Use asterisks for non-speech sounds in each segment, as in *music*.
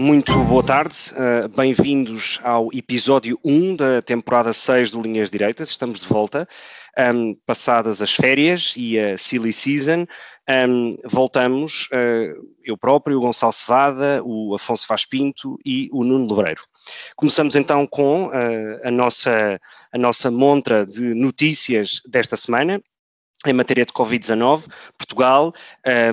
Muito boa tarde, uh, bem-vindos ao episódio 1 da temporada 6 do Linhas Direitas. Estamos de volta, um, passadas as férias e a silly season. Um, voltamos, uh, eu próprio, o Gonçalo Cevada, o Afonso Vaz Pinto e o Nuno Lebreiro. Começamos então com uh, a, nossa, a nossa montra de notícias desta semana. Em matéria de Covid-19, Portugal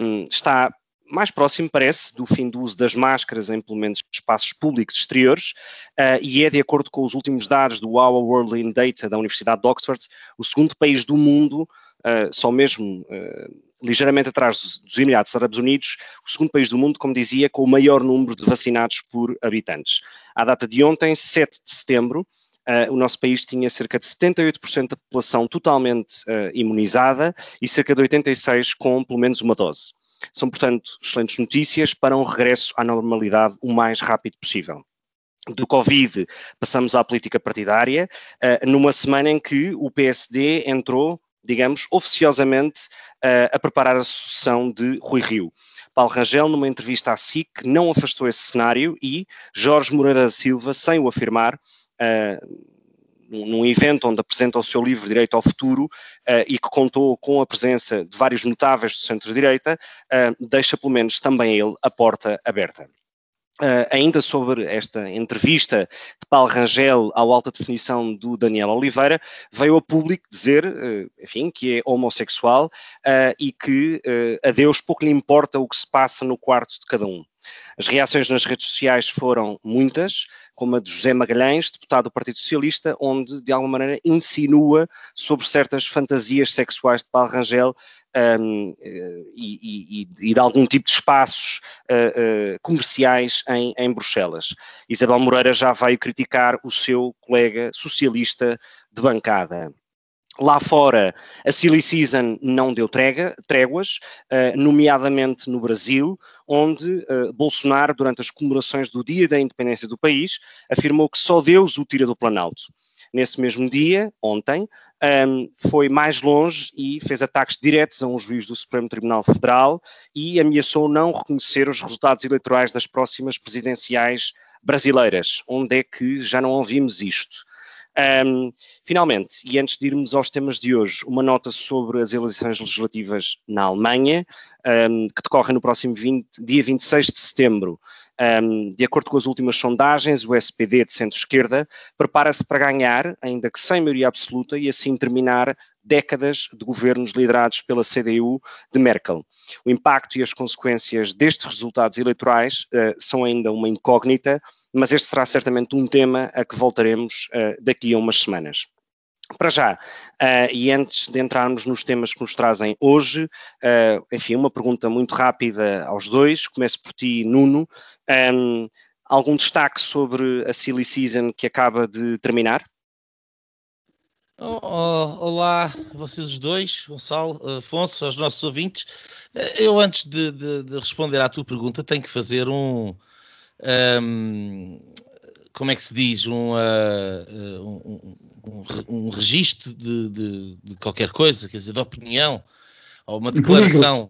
um, está mais próximo, parece, do fim do uso das máscaras em pelo menos espaços públicos exteriores, uh, e é, de acordo com os últimos dados do Our World in Data da Universidade de Oxford, o segundo país do mundo, uh, só mesmo uh, ligeiramente atrás dos, dos Emirados Árabes Unidos, o segundo país do mundo, como dizia, com o maior número de vacinados por habitantes. À data de ontem, 7 de setembro, Uh, o nosso país tinha cerca de 78% da população totalmente uh, imunizada e cerca de 86% com pelo menos uma dose. São, portanto, excelentes notícias para um regresso à normalidade o mais rápido possível do Covid passamos à política partidária, uh, numa semana em que o PSD entrou, digamos, oficiosamente uh, a preparar a sucessão de Rui Rio. Paulo Rangel, numa entrevista à SIC, não afastou esse cenário e Jorge Moreira da Silva, sem o afirmar, uh, num evento onde apresenta o seu livro Direito ao Futuro uh, e que contou com a presença de vários notáveis do centro-direita, uh, deixa pelo menos também ele a porta aberta. Uh, ainda sobre esta entrevista de Paulo Rangel ao alta definição do Daniel Oliveira, veio a público dizer, uh, enfim, que é homossexual uh, e que a Deus pouco lhe importa o que se passa no quarto de cada um. As reações nas redes sociais foram muitas, como a de José Magalhães, deputado do Partido Socialista, onde de alguma maneira insinua sobre certas fantasias sexuais de Paulo Rangel um, e, e, e, de algum tipo de espaços uh, uh, comerciais em, em, Bruxelas. Isabel Moreira já veio criticar o seu colega socialista de bancada. Lá fora, a Silly Season não deu trega, tréguas, uh, nomeadamente no Brasil, onde uh, Bolsonaro, durante as comemorações do Dia da Independência do país, afirmou que só Deus o tira do Planalto. Nesse mesmo dia, ontem, um, foi mais longe e fez ataques diretos a um juiz do Supremo Tribunal Federal e ameaçou não reconhecer os resultados eleitorais das próximas presidenciais brasileiras, onde é que já não ouvimos isto. Um, finalmente, e antes de irmos aos temas de hoje, uma nota sobre as eleições legislativas na Alemanha, um, que decorrem no próximo 20, dia 26 de setembro. Um, de acordo com as últimas sondagens, o SPD de centro-esquerda prepara-se para ganhar, ainda que sem maioria absoluta, e assim terminar décadas de governos liderados pela CDU de Merkel. O impacto e as consequências destes resultados eleitorais uh, são ainda uma incógnita, mas este será certamente um tema a que voltaremos uh, daqui a umas semanas. Para já, uh, e antes de entrarmos nos temas que nos trazem hoje, uh, enfim, uma pergunta muito rápida aos dois. Começo por ti, Nuno. Um, algum destaque sobre a Silly Season que acaba de terminar? Oh, oh, olá, vocês dois, Gonçalo, Afonso, aos nossos ouvintes. Eu, antes de, de, de responder à tua pergunta, tenho que fazer um, um, como é que se diz, um, uh, um, um, um registro de, de, de, qualquer coisa, quer dizer, de opinião, ou uma declaração.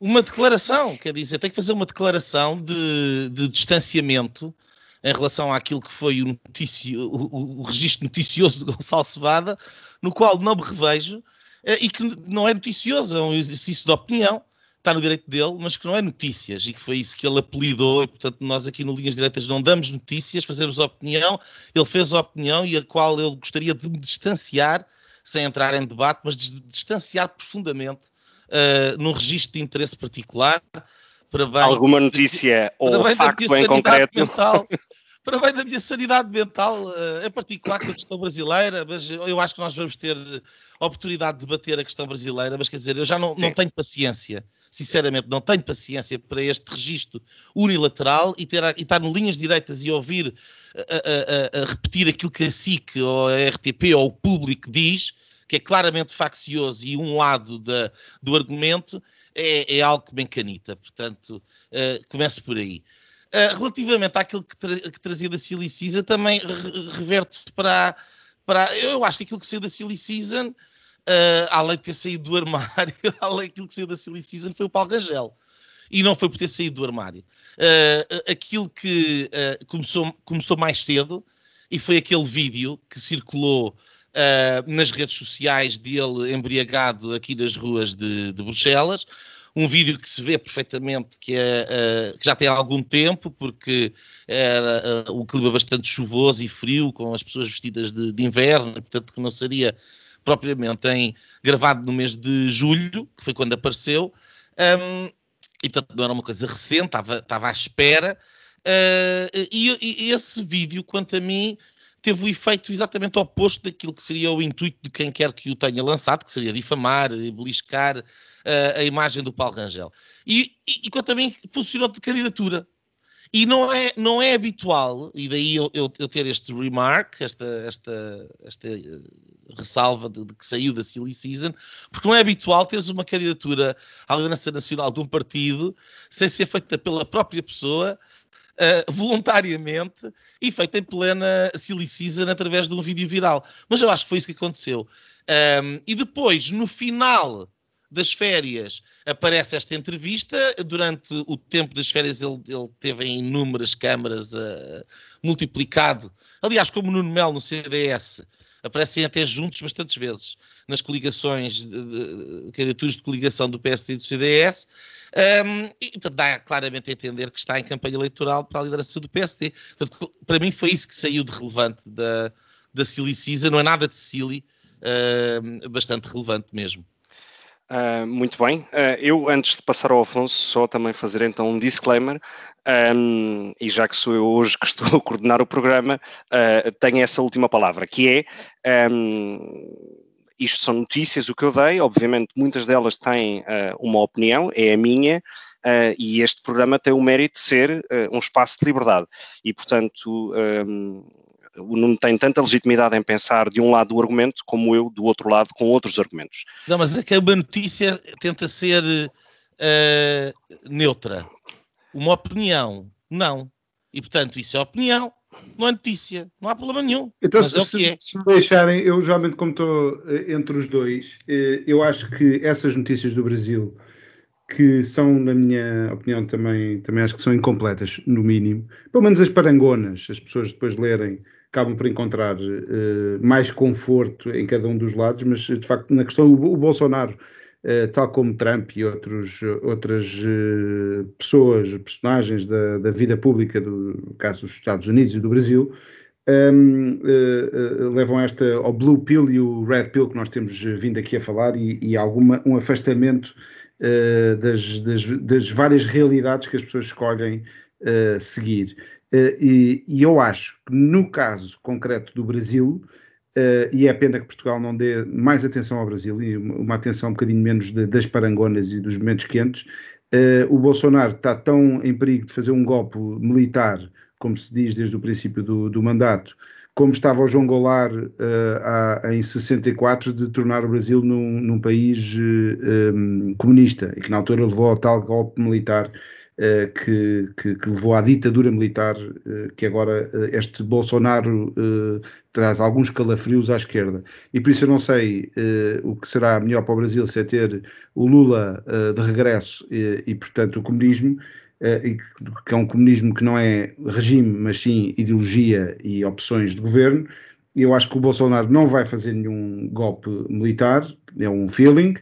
Uma declaração, quer dizer, tem que fazer uma declaração de, de distanciamento em relação àquilo que foi o, noticio, o, o registro noticioso de Gonçalo Cevada, no qual não me revejo, eh, e que não é noticioso, é um exercício de opinião, está no direito dele, mas que não é notícias e que foi isso que ele apelidou. E, portanto, nós aqui no Linhas Direitas não damos notícias, fazemos opinião. Ele fez a opinião e a qual eu gostaria de me distanciar, sem entrar em debate, mas de distanciar profundamente uh, num registro de interesse particular. Para bem, Alguma notícia de, ou facto em concreto? Mental, *laughs* para bem da minha sanidade mental, uh, em particular com a questão brasileira, mas eu acho que nós vamos ter oportunidade de debater a questão brasileira, mas quer dizer, eu já não, não tenho paciência sinceramente, não tenho paciência para este registro unilateral e, ter, e estar em linhas direitas e ouvir a, a, a, repetir aquilo que a SIC ou a RTP ou o público diz, que é claramente faccioso e um lado da, do argumento, é, é, algo que me encanita. Portanto, uh, começo por aí. Uh, relativamente àquilo que, tra que trazia da Silly Season, também re reverte para, para. Eu acho que aquilo que saiu da Silly Season, uh, além de ter saído do armário, *laughs* além daquilo que saiu da Silly Season, foi o Paulo Rangel. E não foi por ter saído do armário. Uh, aquilo que uh, começou, começou mais cedo, e foi aquele vídeo que circulou nas redes sociais dele embriagado aqui nas ruas de, de Bruxelas, um vídeo que se vê perfeitamente que, é, que já tem algum tempo, porque era uh, um clima bastante chuvoso e frio, com as pessoas vestidas de, de inverno, portanto que não seria propriamente em, gravado no mês de julho, que foi quando apareceu, um, e portanto não era uma coisa recente, estava, estava à espera, uh, e, e, esse vídeo, quanto a mim, teve o efeito exatamente oposto daquilo que seria o intuito de quem quer que o tenha lançado, que seria difamar, beliscar, uh, a imagem do Paulo Rangel. E, e, e também funcionou de candidatura. E não é, não é habitual, e daí eu, eu, eu ter este remark, esta, esta, esta uh, ressalva de, de, que saiu da Silly Season, porque não é habitual teres uma candidatura à liderança nacional de um partido sem ser feita pela própria pessoa, uh, voluntariamente, e feita em plena Silly Season através de um vídeo viral. Mas eu acho que foi isso que aconteceu. Um, e depois, no final das férias aparece esta entrevista. Durante o tempo das férias ele, ele teve em inúmeras câmaras uh, multiplicado. Aliás, como Nuno Melo no CDS, aparecem até juntos bastantes vezes nas coligações, candidaturas de, de coligação do PSD e do CDS. Um, e portanto, dá claramente a entender que está em campanha eleitoral para a liderança do PSD. Portanto, para mim foi isso que saiu de relevante da, da Silly Cisa, não é nada de uh, bastante relevante mesmo. Uh, muito bem. Uh, eu, antes de passar ao Afonso, só também fazer então um disclaimer, um, e já que sou eu hoje que estou *laughs* a coordenar o programa, uh, tenho essa última palavra, que é. Um, isto são notícias, o que eu dei, obviamente muitas delas têm uma opinião, é a minha, e este programa tem o mérito de ser um espaço de liberdade. E, portanto, um, o Nuno tem tanta legitimidade em pensar de um lado do argumento como eu do outro lado com outros argumentos. Não, mas é que uma notícia tenta ser uh, neutra. Uma opinião, não. E portanto, isso é opinião, não é notícia, não há problema nenhum. Então, se, é se, é. se, me deixarem, eu geralmente, como estou eh, entre os dois, eh, eu acho que essas notícias do Brasil, que são, na minha opinião, também, também acho que são incompletas, no mínimo, pelo menos as parangonas, as pessoas depois lerem acabam por encontrar uh, mais conforto em cada um dos lados, mas de facto na questão o, o Bolsonaro, uh, tal como Trump e outros, outras uh, pessoas, personagens da, da, vida pública, do no caso dos Estados Unidos e do Brasil, um, ehm, levam esta ao Blue Pill e o Red Pill que nós temos vindo aqui a falar e, e alguma, um afastamento das, das, das, várias realidades que as pessoas escolhem seguir. Uh, e, e, eu acho que no caso concreto do Brasil, uh, e é pena que Portugal não dê mais atenção ao Brasil e uma, atenção um bocadinho menos de, das parangonas e dos momentos quentes, uh, o Bolsonaro está tão em perigo de fazer um golpe militar, como se diz desde o princípio do, do mandato, como estava o João Goulart uh, em 64 de tornar o Brasil num, num país uh, um, comunista e que na altura levou ao tal golpe militar eh, que, que, que, levou à ditadura militar, uh, que agora uh, este Bolsonaro traz alguns calafrios à esquerda. E por isso eu não sei o que será melhor para o Brasil se é ter o Lula de regresso e, portanto, o comunismo, que é um comunismo que não é regime, mas sim ideologia e opções de governo. Eu acho que o Bolsonaro não vai fazer nenhum golpe militar, é um feeling.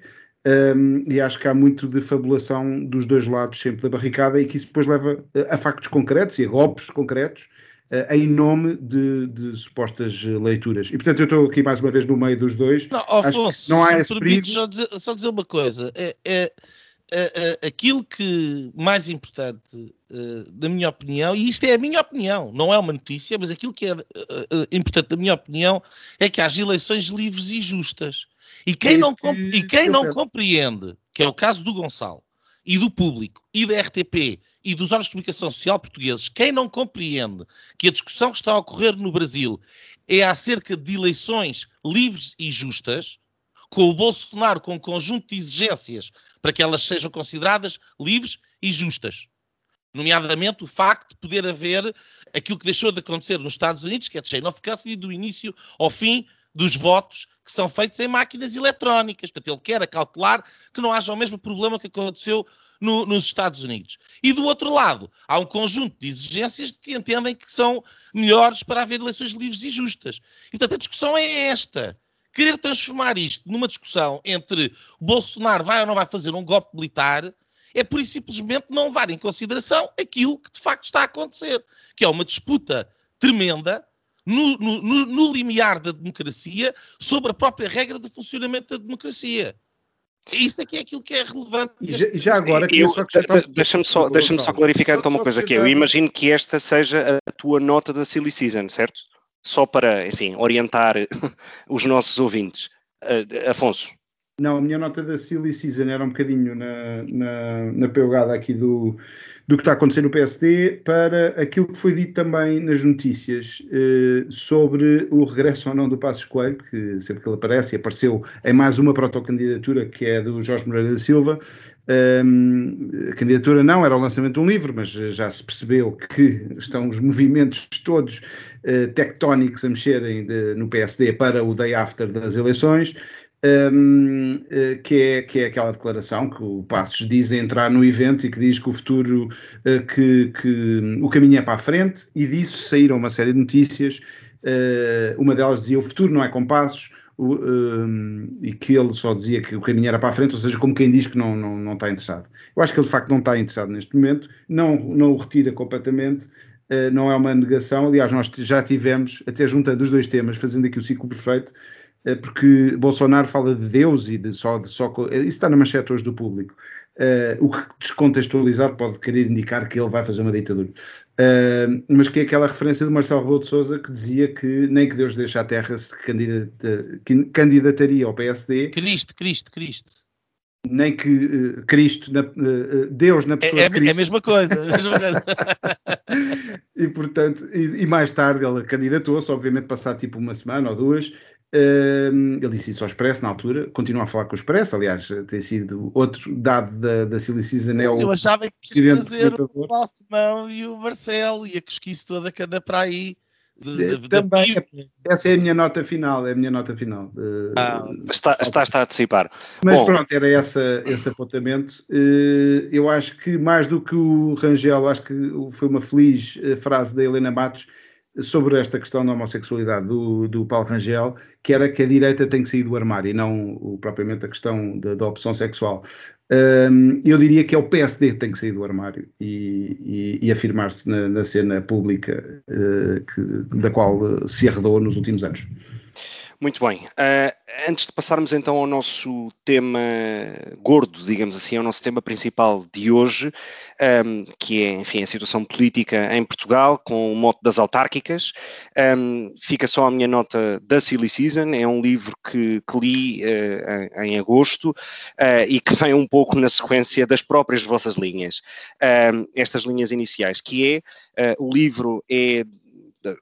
Um, e acho que há muito de fabulação dos dois lados sempre da barricada e que isso depois leva a, factos concretos e a golpes concretos uh, em nome de, de, supostas leituras. E portanto eu estou aqui mais uma vez no meio dos dois. Não, Afonso, não há esse perigo. Só dizer, só dizer uma coisa. É, é, aquilo que mais importante, uh, na minha opinião, e isto é a minha opinião, não é uma notícia, mas aquilo que é uh, importante, na minha opinião, é que haja eleições livres e justas. E quem, é não, e quem não compreende, que é o caso do Gonçalo, e do público e da RTP e dos órgãos de comunicação social portugueses, quem não compreende que a discussão que está a ocorrer no Brasil é acerca de eleições livres e justas, com o Bolsonaro com um conjunto de exigências para que elas sejam consideradas livres e justas. Nomeadamente o facto de poder haver aquilo que deixou de acontecer nos Estados Unidos, que é de chain of custody do início ao fim dos votos que são feitos em máquinas eletrónicas. Portanto, ele quer calcular que não haja o mesmo problema que aconteceu no, nos Estados Unidos. E do outro lado, há um conjunto de exigências que entendem que são melhores para haver eleições livres e justas. E, portanto, a discussão é esta. Querer transformar isto numa discussão entre Bolsonaro vai ou não vai fazer um golpe militar é por isso simplesmente não levar em consideração aquilo que de facto está a acontecer, que é uma disputa tremenda no, no, no, limiar da democracia sobre a própria regra de funcionamento da democracia. Isso é que é aquilo que é relevante. E já, já agora, deixa-me só, deixa só clarificar então uma coisa que é, eu imagino que esta seja a tua nota da Silly Season, certo? Só para, enfim, orientar *laughs* os nossos ouvintes. Uh, Afonso. Não, a minha nota da Silly Season era um bocadinho na, na, na pegada aqui do, do que está a acontecer no PSD para aquilo que foi dito também nas notícias eh, sobre o regresso ou não do Passos Coelho, que sempre que ele aparece, apareceu em mais uma protocandidatura que é do Jorge Moreira da Silva. Um, a candidatura não era o lançamento de um livro, mas já se percebeu que estão os movimentos todos uh, tectónicos a mexerem de, no PSD para o day after das eleições um, eh, que, é, que é aquela declaração que o Passos diz entrar no evento e que diz que o futuro, uh, que, que o caminho é para a frente, e disso saíram uma série de notícias. Uh, uma delas dizia o futuro não é com passos, um, e que ele só dizia que o caminho era para a frente, ou seja, como quem diz que não, não, não está interessado. Eu acho que ele de facto não está interessado neste momento, não, não o retira completamente, uh, não é uma negação. Aliás, nós já tivemos, até juntando os dois temas, fazendo aqui o ciclo perfeito, eh, porque Bolsonaro fala de Deus e de só. De só isso está na manchete hoje do público. Uh, o que descontextualizado pode querer indicar que ele vai fazer uma ditadura. Uh, mas que é aquela referência do Marcelo Rebelo de Sousa que dizia que nem que Deus deixe a terra se candidata, candidataria ao PSD. Cristo, Cristo, Cristo. Nem que uh, Cristo, na, Deus na pessoa é, é, de Cristo. É a mesma coisa. A mesma coisa. *laughs* e portanto, e, e, mais tarde ele candidatou-se, obviamente passado tipo uma semana ou duas, ele disse isso ao Expresso na altura, continua a falar com o Expresso, aliás, tem sido outro dado da, da Silly Season. É eu achava que quis fazer o Balsemão e o Marcelo e a cosquice toda que anda para aí. De, de, Também, de... essa é a minha nota final, é a minha nota final. Ah, está, está, está a antecipar. Mas Bom. pronto, era essa, esse apontamento. Uh, eu acho que mais do que o Rangel, acho que foi uma feliz eh, frase da Helena Matos, sobre esta questão da homossexualidade do, do Paulo Rangel, que era que a direita tem que sair do armário e não o, propriamente a questão da, da opção sexual. Um, eu diria que é o PSD que tem que sair do armário e, e, e afirmar-se na, na, cena pública uh, que, da qual se arredou nos últimos anos. Muito bem. Uh, antes de passarmos então ao nosso tema gordo, digamos assim, ao nosso tema principal de hoje, um, que é, enfim, a situação política em Portugal, com o mote das autárquicas, um, fica só a minha nota da Silly Season, é um livro que, que li uh, em, agosto uh, e que vem um pouco na sequência das próprias vossas linhas, um, estas linhas iniciais, que é, o livro é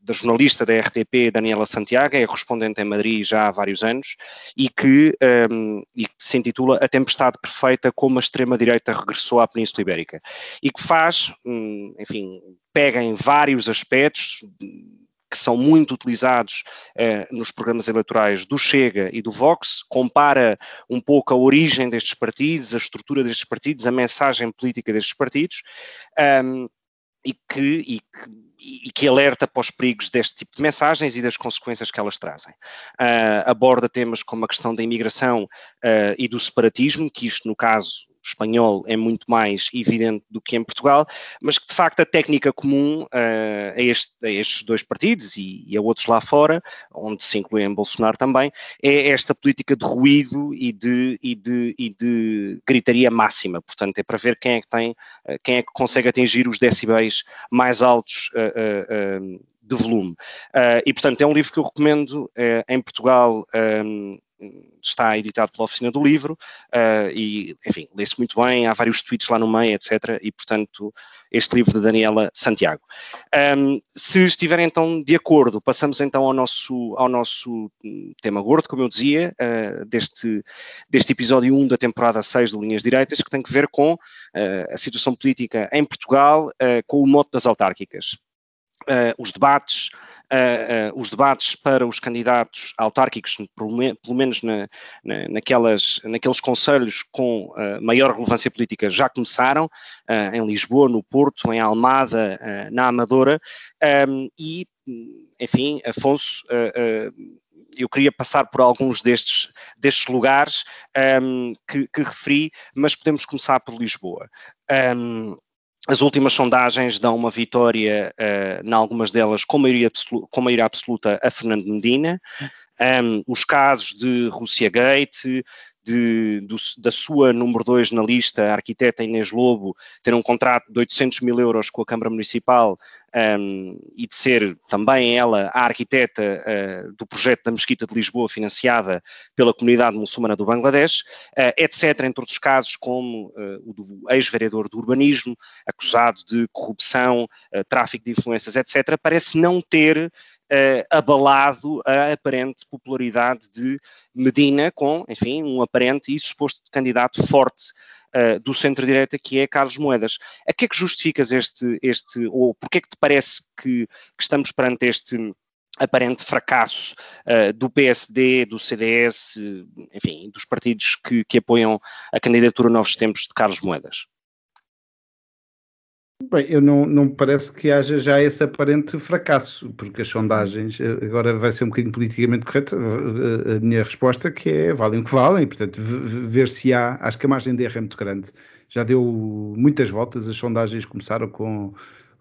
da, jornalista da RTP, Daniela Santiago, é correspondente em Madrid já há vários anos, e que, um, e que se intitula A Tempestade Perfeita, como a extrema-direita regressou à Península Ibérica, e que faz, um, enfim, pega em vários aspectos que são muito utilizados eh, nos programas eleitorais do Chega e do Vox, compara um pouco a origem destes partidos, a estrutura destes partidos, a mensagem política destes partidos, um, e que, e e que alerta para os perigos deste tipo de mensagens e das consequências que elas trazem. Uh, aborda temas como a questão da imigração uh, e do separatismo, que isto, no caso, espanhol é muito mais evidente do que em Portugal, mas que de facto a técnica comum uh, a, este, a, estes dois partidos e, e, a outros lá fora, onde se inclui em Bolsonaro também, é esta política de ruído e de, e de, e de gritaria máxima. Portanto, é para ver quem é que tem, uh, quem é que consegue atingir os decibéis mais altos uh, de volume. E, portanto, é um livro que eu recomendo em Portugal. Um, está editado pela Oficina do Livro uh, e, enfim, lê-se muito bem, há vários tweets lá no meio, etc. E, portanto, este livro de Daniela Santiago. Um, se estiverem então de acordo, passamos então ao nosso, ao nosso tema gordo, como eu dizia, uh, deste, deste episódio 1 da temporada 6 do Linhas Direitas, que tem que ver com uh, a situação política em Portugal, com o mote das autárquicas. Uh, os debates, uh, uh, os debates para os candidatos autárquicos, pelo, pelo menos na, na, naquelas, naqueles conselhos com maior relevância política, já começaram, em Lisboa, no Porto, em Almada, na Amadora, um, e, enfim, Afonso, eu queria passar por alguns destes, destes lugares um, que, que, referi, mas podemos começar por Lisboa. Um, as últimas sondagens dão uma vitória, uh, em algumas delas, com maioria, absoluta, com maioria absoluta a Fernando Medina. Um, os casos de Rússia Gate, de, do, da sua número 2 na lista, a arquiteta Inês Lobo, ter um contrato de 800 mil euros com a Câmara Municipal um, e de ser também ela a arquiteta uh, do projeto da Mesquita de Lisboa, financiada pela comunidade muçulmana do Bangladesh, uh, etc., entre outros casos, como uh, o do ex-vereador do urbanismo, acusado de corrupção, tráfico de influências, etc., parece não ter uh, abalado a aparente popularidade de Medina, com, enfim, um aparente e suposto candidato forte uh, do centro-direita, que é Carlos Moedas. A que é que justificas este, este ou porquê é que te parece que, que estamos perante este aparente fracasso uh, do PSD, do CDS, enfim, dos partidos que, que apoiam a candidatura Novos Tempos de Carlos Moedas? Bem, eu não, não parece que haja já esse aparente fracasso, porque as sondagens, eh, agora vai ser um bocadinho politicamente correto a, minha resposta, que é valem o que valem, portanto, ver se há, acho que a margem de erro é muito grande. Já deu muitas voltas, as sondagens começaram com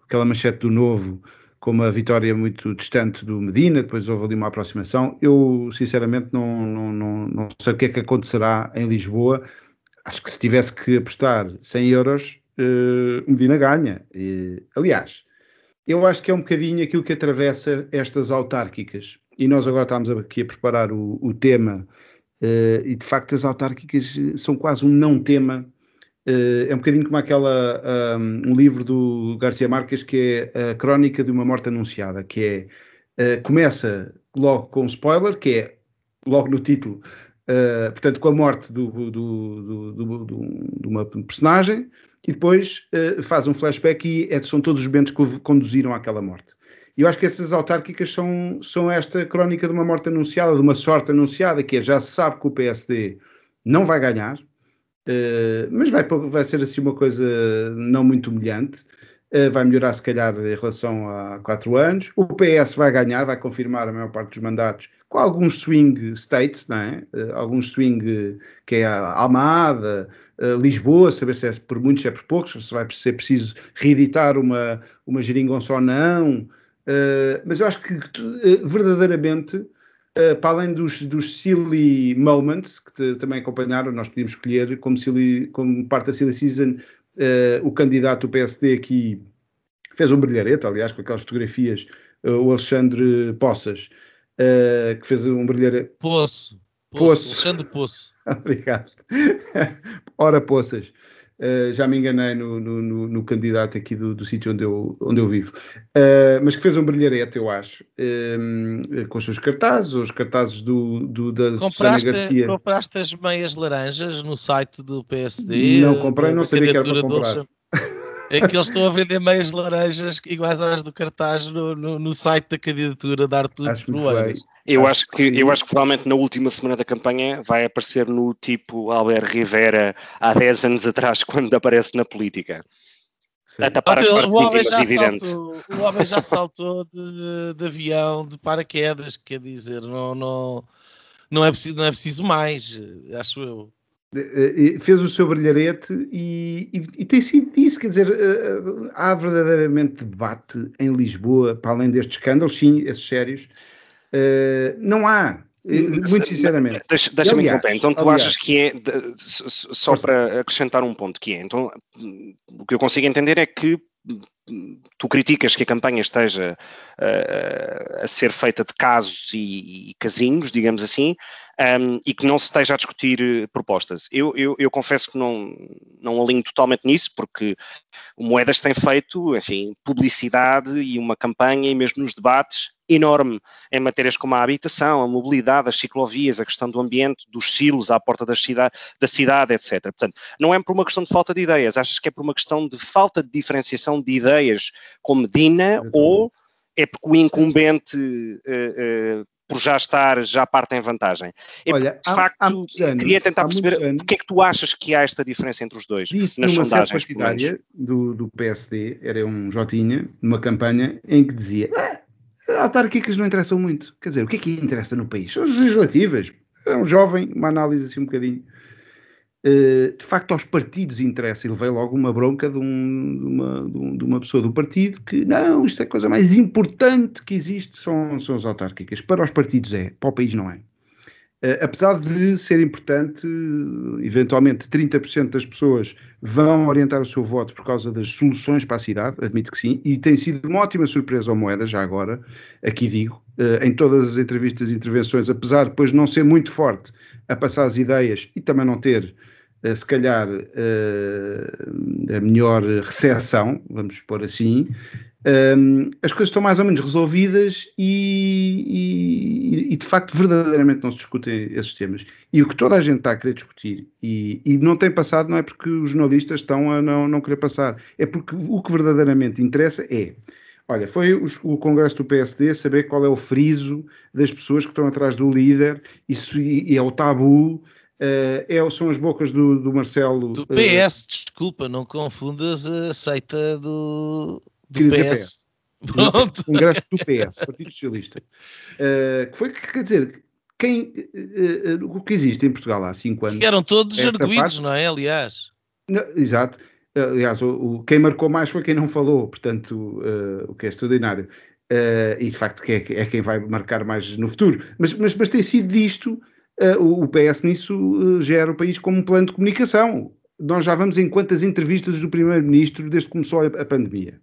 aquela manchete do novo, com uma vitória muito distante do Medina, depois houve ali uma aproximação. Eu, sinceramente, não, não, não, não sei o que é que acontecerá em Lisboa. Acho que se tivesse que apostar 100 euros, uh, Medina ganha. E, aliás, eu acho que é um bocadinho aquilo que atravessa estas autárquicas. E nós agora estamos aqui a preparar o, o tema, uh, e de facto as autárquicas são quase um não tema. Uh, é um bocadinho como aquela um, um, livro do Garcia Marques que é a crónica de uma morte anunciada, que é começa logo com um spoiler, que é logo no título, Uh, portanto, com a morte do, do, do, de uma personagem, e depois uh, faz um flashback e é, são todos os momentos que conduziram àquela morte. E eu acho que essas autárquicas são, são esta crónica de uma morte anunciada, de uma sorte anunciada, que é já se sabe que o PSD não vai ganhar, uh, mas vai, vai ser assim uma coisa não muito humilhante. Uh, vai melhorar se calhar em relação a quatro anos. O PS vai ganhar, vai confirmar a maior parte dos mandatos com alguns swing states, não é? Uh, alguns swing que é a Almada, uh, Lisboa, saber se é por muitos, se é por poucos, se vai ser preciso reeditar uma, uma geringonça ou não. Uh, mas eu acho que verdadeiramente, para além dos, dos silly moments que te, também acompanharam, nós podíamos escolher como, silly, como parte da silly season o candidato do PSD aqui fez um brilharete, aliás, com aquelas fotografias, o Alexandre Poças, uh, que fez um brilharete. Poço. Poço. Alexandre Poço. *laughs* Obrigado. Ora, Poças. Uh, já me enganei no, no, no, no candidato aqui do, do sítio onde eu, onde eu vivo, uh, mas que fez um brilharete, eu acho, uh, com os seus cartazes, os cartazes do, do, da compraste, Susana Garcia. Compraste as meias laranjas no site do PSD? Não comprei, não sabia que era para comprar. É que eles estão a vender meias laranjas iguais às do cartaz no, no, no site da candidatura da Artur Proeiras. Eu acho, acho que, que eu acho que provavelmente na última semana da campanha vai aparecer no tipo Albert Rivera há 10 anos atrás, *laughs* quando aparece na política. Sim. A tapar as partes o, homem já evidente. Saltou, o homem já saltou de, de, avião, de paraquedas, quer dizer, não, não, não, é preciso, não é preciso mais, acho eu. Eh, fez o seu brilharete e, e, e, tem sido isso, quer dizer, eh, há verdadeiramente debate em Lisboa, para além destes escândalos, sim, esses sérios, eh, não há, muito sinceramente. Deixa-me deixa interromper, então tu aliás, achas que é, só para acrescentar um ponto, que é, então o que eu consigo entender é que tu criticas que a campanha esteja uh, a ser feita de casos e, e casinhos, digamos assim, um, e que não se esteja a discutir eh, propostas. Eu, eu, eu, confesso que não, não alinho totalmente nisso, porque o Moedas tem feito, enfim, publicidade e uma campanha, e mesmo nos debates, enorme em matérias como a habitação, a mobilidade, as ciclovias, a questão do ambiente, dos silos à porta da cidade, da cidade, etc. Portanto, não é por uma questão de falta de ideias, achas que é por uma questão de falta de diferenciação de ideias com Medina ou é porque o incumbente uh, uh, por já estar, já parte em vantagem. É Olha, de facto, há anos, queria tentar perceber anos, porque é que tu achas que há esta diferença entre os dois disse nas sondagens partidária do, do PSD, era um Jotinha, numa campanha em que dizia ah, autárquicas não interessam muito. Quer dizer, o que é que interessa no país? São as legislativas. É um jovem, uma análise assim um bocadinho eh, de facto aos partidos interessa. Ele veio logo uma bronca de, um, de, uma, de, uma, pessoa do partido que não, isto é a coisa mais importante que existe, são, são as autárquicas. Para os partidos é, para o país não é. Uh, apesar de ser importante, eventualmente 30% das pessoas vão orientar o seu voto por causa das soluções para a cidade, admito que sim, e tem sido uma ótima surpresa ao Moeda, já agora, aqui digo, uh, em todas as entrevistas e intervenções, apesar de depois não ser muito forte a passar as ideias e também não ter eh, se calhar a melhor recepção, vamos pôr assim, um, as coisas estão mais ou menos resolvidas e, e, e, de facto verdadeiramente não se discutem esses temas. E o que toda a gente está a querer discutir e, e não tem passado não é porque os jornalistas estão a não, não querer passar, é porque o que verdadeiramente interessa é Olha, foi o, o, Congresso do PSD saber qual é o friso das pessoas que estão atrás do líder, isso e, e é o tabu, Uh, é, são as bocas do, do Marcelo. Do PS, uh, desculpa, não confundas a seita do, do PS. PS. *laughs* Pronto. Congresso do PS, Partido Socialista. Uh, que foi, quer dizer, quem, o que existe em Portugal há cinco anos. Que eram todos arguídos, não é? Aliás. Não, exato. Aliás, o, o, quem marcou mais foi quem não falou, portanto, o que é extraordinário. e de facto, que é, é, quem vai marcar mais no futuro. Mas, mas, mas tem sido disto uh, o PS nisso uh, gera o país como um plano de comunicação. Nós já vamos em quantas entrevistas do Primeiro-Ministro desde que começou a, pandemia.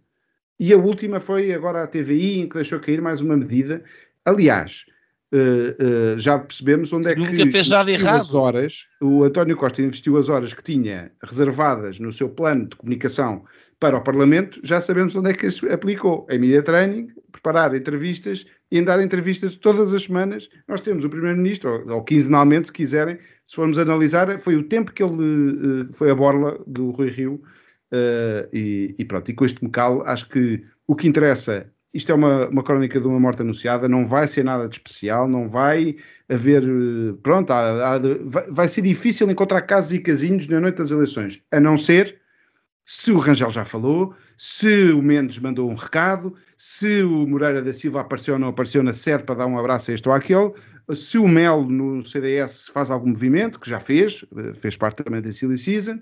E a última foi agora a TVI, em que deixou cair mais uma medida. Aliás, uh, já percebemos onde é Nunca que fez nada errado. as horas, o António Costa investiu as horas que tinha reservadas no seu plano de comunicação para o Parlamento, já sabemos onde é que as aplicou. Em media training, preparar entrevistas e em dar entrevistas todas as semanas. Nós temos o Primeiro-Ministro, ou, ou, quinzenalmente, se quiserem, se formos analisar, foi o tempo que ele uh, foi a borla do Rui Rio. Uh, e, e, pronto, e com este mecal, acho que o que interessa, isto é uma, uma crónica de uma morte anunciada, não vai ser nada de especial, não vai haver, uh, pronto, há, há, vai, ser difícil encontrar casos e casinhos na noite das eleições, a não ser se o Rangel já falou, se o Mendes mandou um recado, se o Moreira da Silva apareceu ou não apareceu na sede para dar um abraço a este ou àquele, se o Melo no CDS faz algum movimento, que já fez, fez parte também da Silly Season,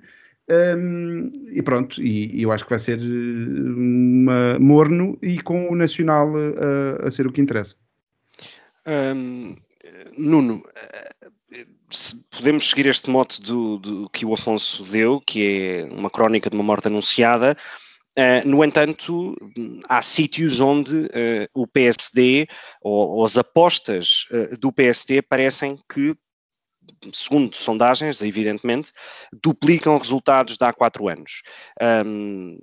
um, e pronto, e, e, eu acho que vai ser eh, uma, morno e com o Nacional a, a ser o que interessa. Um, Nuno, podemos seguir este mote do, do, que o Afonso deu, que é uma crónica de uma morte anunciada. Uh, no entanto, há sítios onde uh, o PSD ou, ou as apostas uh, do PSD parecem que, segundo sondagens, evidentemente, duplicam resultados de há quatro anos. Um,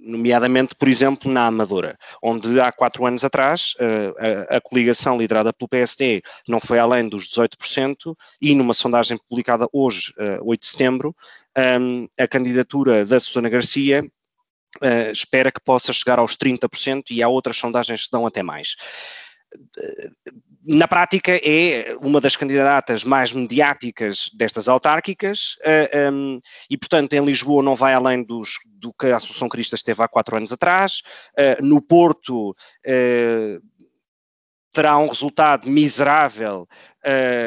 nomeadamente, por exemplo, na Amadora, onde há quatro anos atrás eh, a, a, coligação liderada pelo PSD não foi além dos 18% e numa sondagem publicada hoje, 8 eh, de setembro, a candidatura da Susana Garcia Uh, espera que possa chegar aos 30% e há outras sondagens que dão até mais na prática é uma das candidatas mais mediáticas destas autárquicas uh, eh, um, ehm, e, portanto, em Lisboa não vai além dos, do que a Associação Crista esteve há quatro anos atrás. Uh, no Porto uh, terá um resultado miserável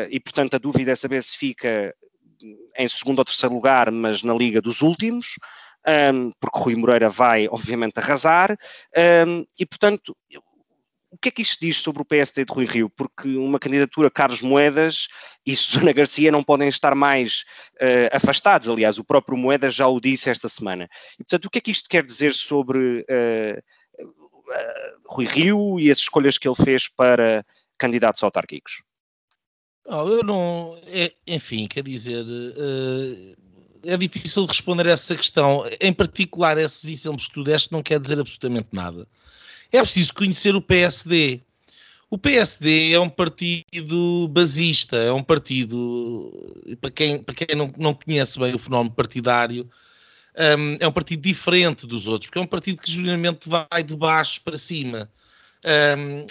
e, portanto, a dúvida é saber se fica em segundo ou terceiro lugar, mas na liga dos últimos. Um, ehm, porque Rui Moreira vai, obviamente, arrasar, um, ehm, e portanto, o que é que isto diz sobre o PSD de Rui Rio? Porque uma candidatura Carlos Moedas e *laughs* Susana Garcia não podem estar mais uh, afastados. Aliás, o próprio Moedas já o disse esta semana. E, portanto, o que é que isto quer dizer sobre uh, Rui Rio e as escolhas que ele fez para candidatos autárquicos? Oh, eu não. É, enfim, quer dizer. é difícil responder a essa questão. Em particular, esses exemplos que tu deste não quer dizer absolutamente nada. É preciso conhecer o PSD. O PSD é um partido basista, é um partido, para quem, para quem não, não conhece bem o fenómeno partidário, um, é um partido diferente dos outros, porque é um partido que geralmente vai de baixo para cima. Um,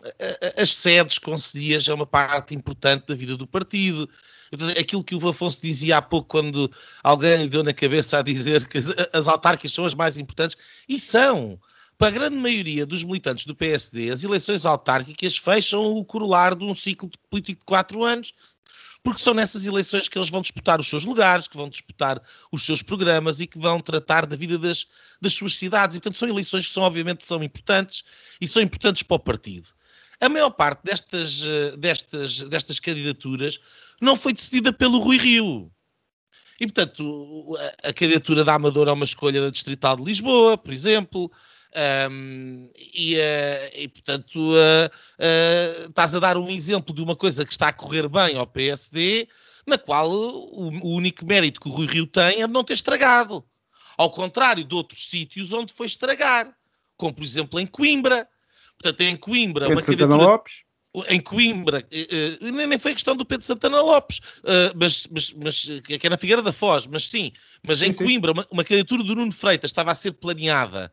as sedes concedidas é uma parte importante da vida do partido. Aquilo que o Afonso dizia há pouco, quando alguém lhe deu na cabeça a dizer que as, as autárquicas são as mais importantes, e são para a grande maioria dos militantes do PSD, as eleições autárquicas fecham o corolar de um ciclo político de quatro anos, porque são nessas eleições que eles vão disputar os seus lugares, que vão disputar os seus programas e que vão tratar da vida das, das suas cidades. E, portanto, são eleições que são, obviamente, são importantes e são importantes para o partido. A maior parte destas, eh, destas, destas candidaturas não foi decidida pelo Rui Rio. E, portanto, a, a candidatura da Amadora é uma escolha da Distrital de Lisboa, por exemplo. Um, e, uh, e, portanto, uh, uh, estás a dar um exemplo de uma coisa que está a correr bem ao PSD, na qual o, o, único mérito que o Rui Rio tem é de não ter estragado. Ao contrário de outros sítios onde foi estragar, como por exemplo em Coimbra. Portanto, em Coimbra. Pedro uma Santana Lopes. Em Coimbra, nem foi questão do Pedro Santana Lopes, mas, mas, mas que é na Figueira da Foz, mas sim, mas em sim, Coimbra, uma, uma candidatura do Nuno Freitas estava a ser planeada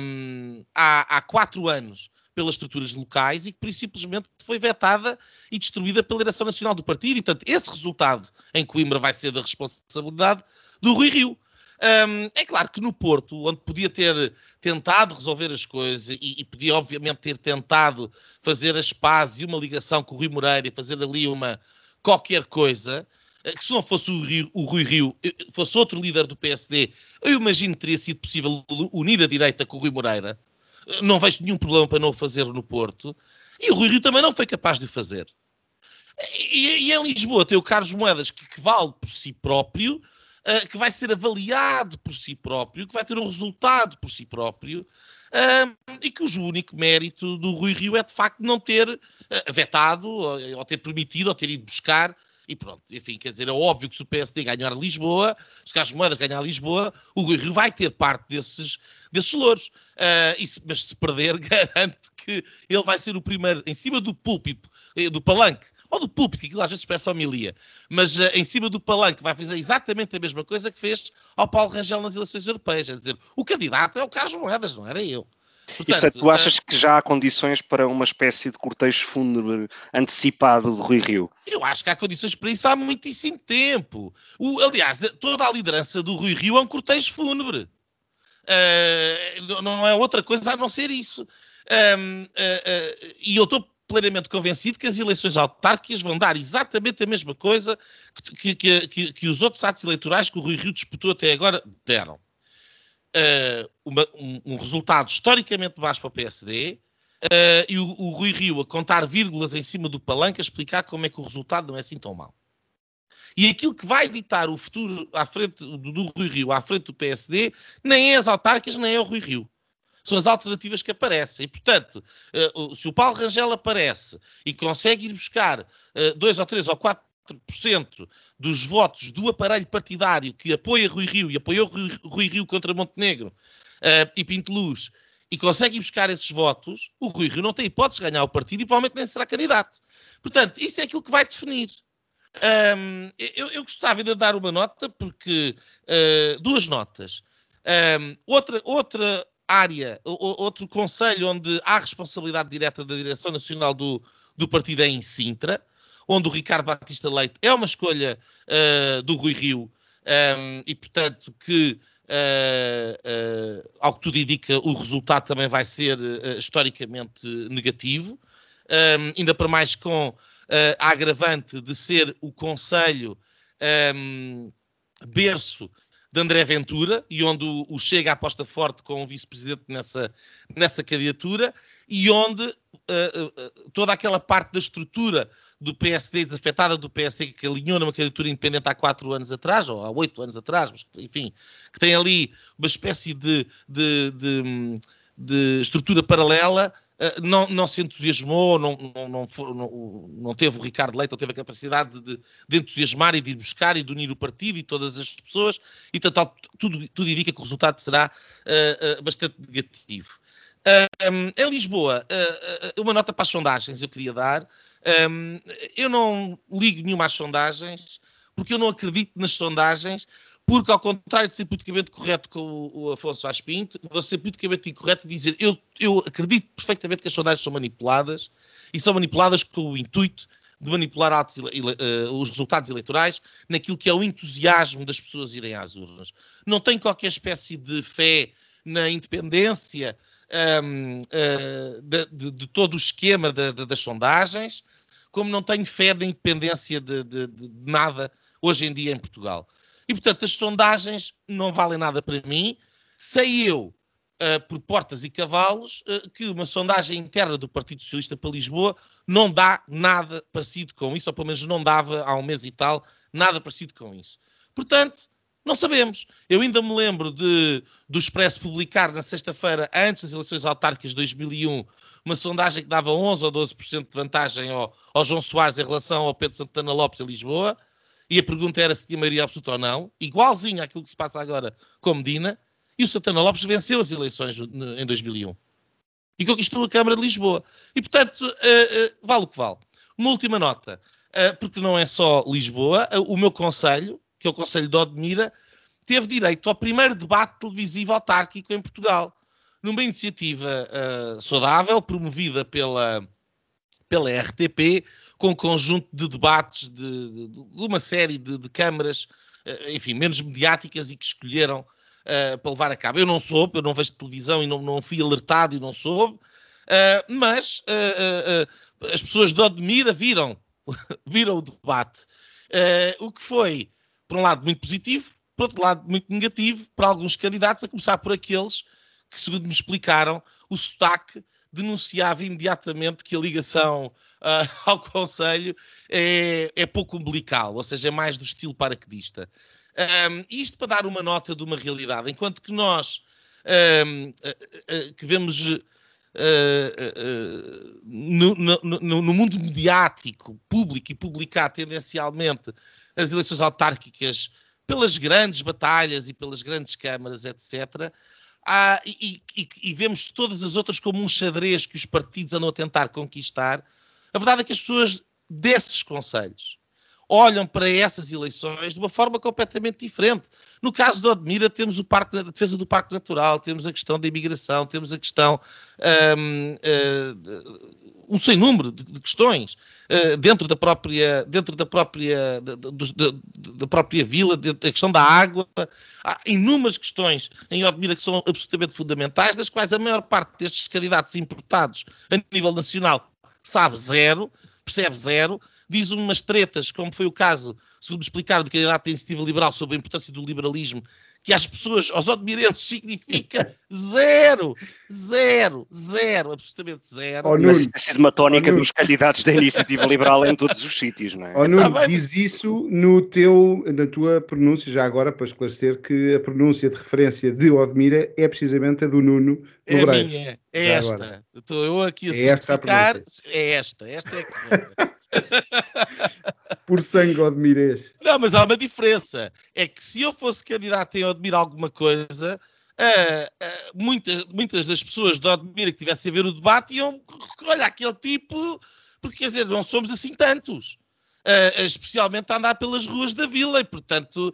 um, há, há quatro anos pelas estruturas locais e que por isso simplesmente foi vetada e destruída pela direção nacional do partido. E, portanto, esse resultado em Coimbra vai ser da responsabilidade do Rui Rio. Um, é claro que no Porto, onde podia ter tentado resolver as coisas e, e, podia, obviamente, ter tentado fazer as pazes e uma ligação com o Rui Moreira e fazer ali uma qualquer coisa, que se não fosse o, Rio, o, Rui Rio, eh, fosse outro líder do PSD, eu imagino que teria sido possível unir a direita com o Rui Moreira. Eh, não vejo nenhum problema para não o fazer no Porto. E o Rui Rio também não foi capaz de o fazer. E, e em Lisboa tem o Carlos Moedas, que, que vale por si próprio, uh, que vai ser avaliado por si próprio, que vai ter um resultado por si próprio, uh, e cujo único mérito do Rui Rio é de facto não ter uh, vetado, ou, ou, ter permitido, ou ter ido buscar e pronto, enfim, quer dizer, é óbvio que se o PSD ganhar Lisboa, se Carlos Moedas ganhar Lisboa, o Rui Rio vai ter parte desses, desses louros. Uh, mas se perder, *laughs* garante que ele vai ser o primeiro, em cima do púlpito, eh, do palanque, ou do púlpito, que aquilo às vezes expressa homilia, mas uh, em cima do palanque vai fazer exatamente a mesma coisa que fez ao Paulo Rangel nas eleições europeias. É dizer, o candidato é o Carlos Moedas, não era eu. Portanto, e portanto, tu achas que já há condições para uma espécie de cortejo fúnebre antecipado de Rui Rio? Eu acho que há condições para isso há muitíssimo tempo. O, aliás, toda a liderança do Rui Rio é um cortejo fúnebre. Uh, não é outra coisa a não ser isso. uh, uh, e eu estou plenamente convencido que as eleições autárquicas vão dar exatamente a mesma coisa que, que, que, que os outros atos eleitorais que o Rui Rio disputou até agora deram uh, uma, um, um, resultado historicamente baixo para o PSD uh, e o, o, Rui Rio a contar vírgulas em cima do palanque a explicar como é que o resultado não é assim tão mau. E aquilo que vai ditar o futuro à frente do, do Rui Rio à frente do PSD nem é as autárquicas, nem é o Rui Rio são as alternativas que aparecem. E, portanto, uh, se o Paulo Rangel aparece e consegue ir buscar dois ou três ou quatro 4% dos votos do aparelho partidário que apoia Rui Rio e apoiou Rui, Rio contra Montenegro uh, e Pinto Luz e consegue buscar esses votos, o Rui Rio não tem hipótese de ganhar o partido e provavelmente nem será candidato. Portanto, isso é aquilo que vai definir. Um, eu, eu, gostava de dar uma nota, porque uh, duas notas. Um, outra, outra área, outro conselho onde há responsabilidade direta da direção nacional do, do partido é em Sintra onde o Ricardo Batista Leite é uma escolha uh, do Rui Rio um, ehm, e, portanto, que, uh, uh, ao que tudo indica, o resultado também vai ser historicamente negativo, um, ehm, ainda para mais com a agravante de ser o Conselho um, ehm, berço de André Ventura e onde o, o Chega aposta forte com o vice-presidente nessa, nessa candidatura e onde uh, uh, toda aquela parte da estrutura do PSD, desafetada do PSD, que alinhou numa candidatura independente há quatro anos atrás, ou há oito anos atrás, mas, enfim, que tem ali uma espécie de, de, de, de estrutura paralela uh, não, não se entusiasmou, não, não, não, não, teve o Ricardo Leite, não teve a capacidade de, de, entusiasmar e de ir buscar e de unir o partido e todas as pessoas, e portanto, tudo, tudo indica que o resultado será uh, uh, bastante negativo. Um, em Lisboa, uma nota para as sondagens eu queria dar. Um, eu não ligo nenhuma às sondagens, porque eu não acredito nas sondagens, porque, ao contrário de ser politicamente correto com o, o Afonso Aspinto, vou ser politicamente incorreto e dizer eu, eu acredito perfeitamente que as sondagens são manipuladas e são manipuladas com o intuito de manipular uh, os resultados eleitorais naquilo que é o entusiasmo das pessoas irem às urnas. Não tenho qualquer espécie de fé na independência um, uh, eh, de, de, de, todo o esquema de, das sondagens, como não tenho fé na independência de, de nada hoje em dia em Portugal. E, portanto, as sondagens não valem nada para mim. Sei eu, uh, por portas e cavalos, uh, que uma sondagem interna do Partido Socialista para Lisboa não dá nada parecido com isso, ou pelo menos não dava há um mês e tal, nada parecido com isso. Portanto, não sabemos. Eu ainda me lembro de, do Expresso publicar na sexta-feira, antes das eleições autárquicas de 2001, uma sondagem que dava 11 ou 12% de vantagem ao, ao João Soares em relação ao Pedro Santana Lopes em Lisboa e a pergunta era se tinha maioria absoluta ou não, igualzinho àquilo que se passa agora com Medina, e o Santana Lopes venceu as eleições em 2001 e conquistou a Câmara de Lisboa. E, portanto, uh, uh, vale o que vale. Uma última nota, uh, porque não é só Lisboa, o meu conselho, que é o Conselho de Odmira, teve direito ao primeiro debate televisivo autárquico em Portugal, numa iniciativa saudável, promovida pela, pela RTP, com um conjunto de debates de, de, de uma série de, de, câmaras, eh, enfim, menos mediáticas e que escolheram uh, para levar a cabo. Eu não soube, eu não vejo televisão e não, não fui alertado e não soube, uh, mas uh, as pessoas de Odmira viram, *laughs* viram o debate. o que foi, por um lado, muito positivo, por outro lado, muito negativo para alguns candidatos, a começar por aqueles que, segundo me explicaram, o sotaque denunciava imediatamente que a ligação uh, *laughs* ao Conselho é, é, pouco umbilical, ou seja, é mais do estilo paraquedista. Um, isto para dar uma nota de uma realidade, enquanto que nós um, que vemos no, no, no, mundo mediático, público e publicar tendencialmente as eleições autárquicas pelas grandes batalhas e pelas grandes câmaras, etc., ah, e, e, e, vemos todas as outras como um xadrez que os partidos andam a tentar conquistar, a verdade é que as pessoas desses conselhos olham para essas eleições de uma forma completamente diferente. No caso de Odmira, temos o parque, a defesa do Parque Natural, temos a questão da imigração, temos a questão. Um, uh, um sem número de, questões uh, dentro da própria dentro da própria da, da, da própria vila, a questão da água, há inúmeras questões em Odmira que são absolutamente fundamentais, das quais a maior parte destes candidatos importados a nível nacional sabe zero, percebe zero, diz umas tretas, como foi o caso, segundo explicar, do candidato da Iniciativa Liberal sobre a importância do liberalismo, que às pessoas, aos odmirenses, *laughs* significa zero, zero, zero, absolutamente zero. Oh, Mas tem sido uma tónica oh, dos candidatos da Iniciativa Liberal em todos os sítios, não é? Oh, Nuno, tá diz isso no teu, na tua pronúncia, já agora, para esclarecer que a pronúncia de referência de Odmira é precisamente a do Nuno É a minha, é esta. Estou eu aqui a é certificar, é esta, esta é a Por sangue Odmirês. Não, mas há uma diferença. É que se eu fosse candidato em Odmira alguma coisa, uh, uh, muitas, muitas das pessoas de Odmira que tivessem a ver o debate iam, olha, aquele tipo, porque quer dizer, não somos assim tantos. Uh, especialmente a andar pelas ruas da vila, e portanto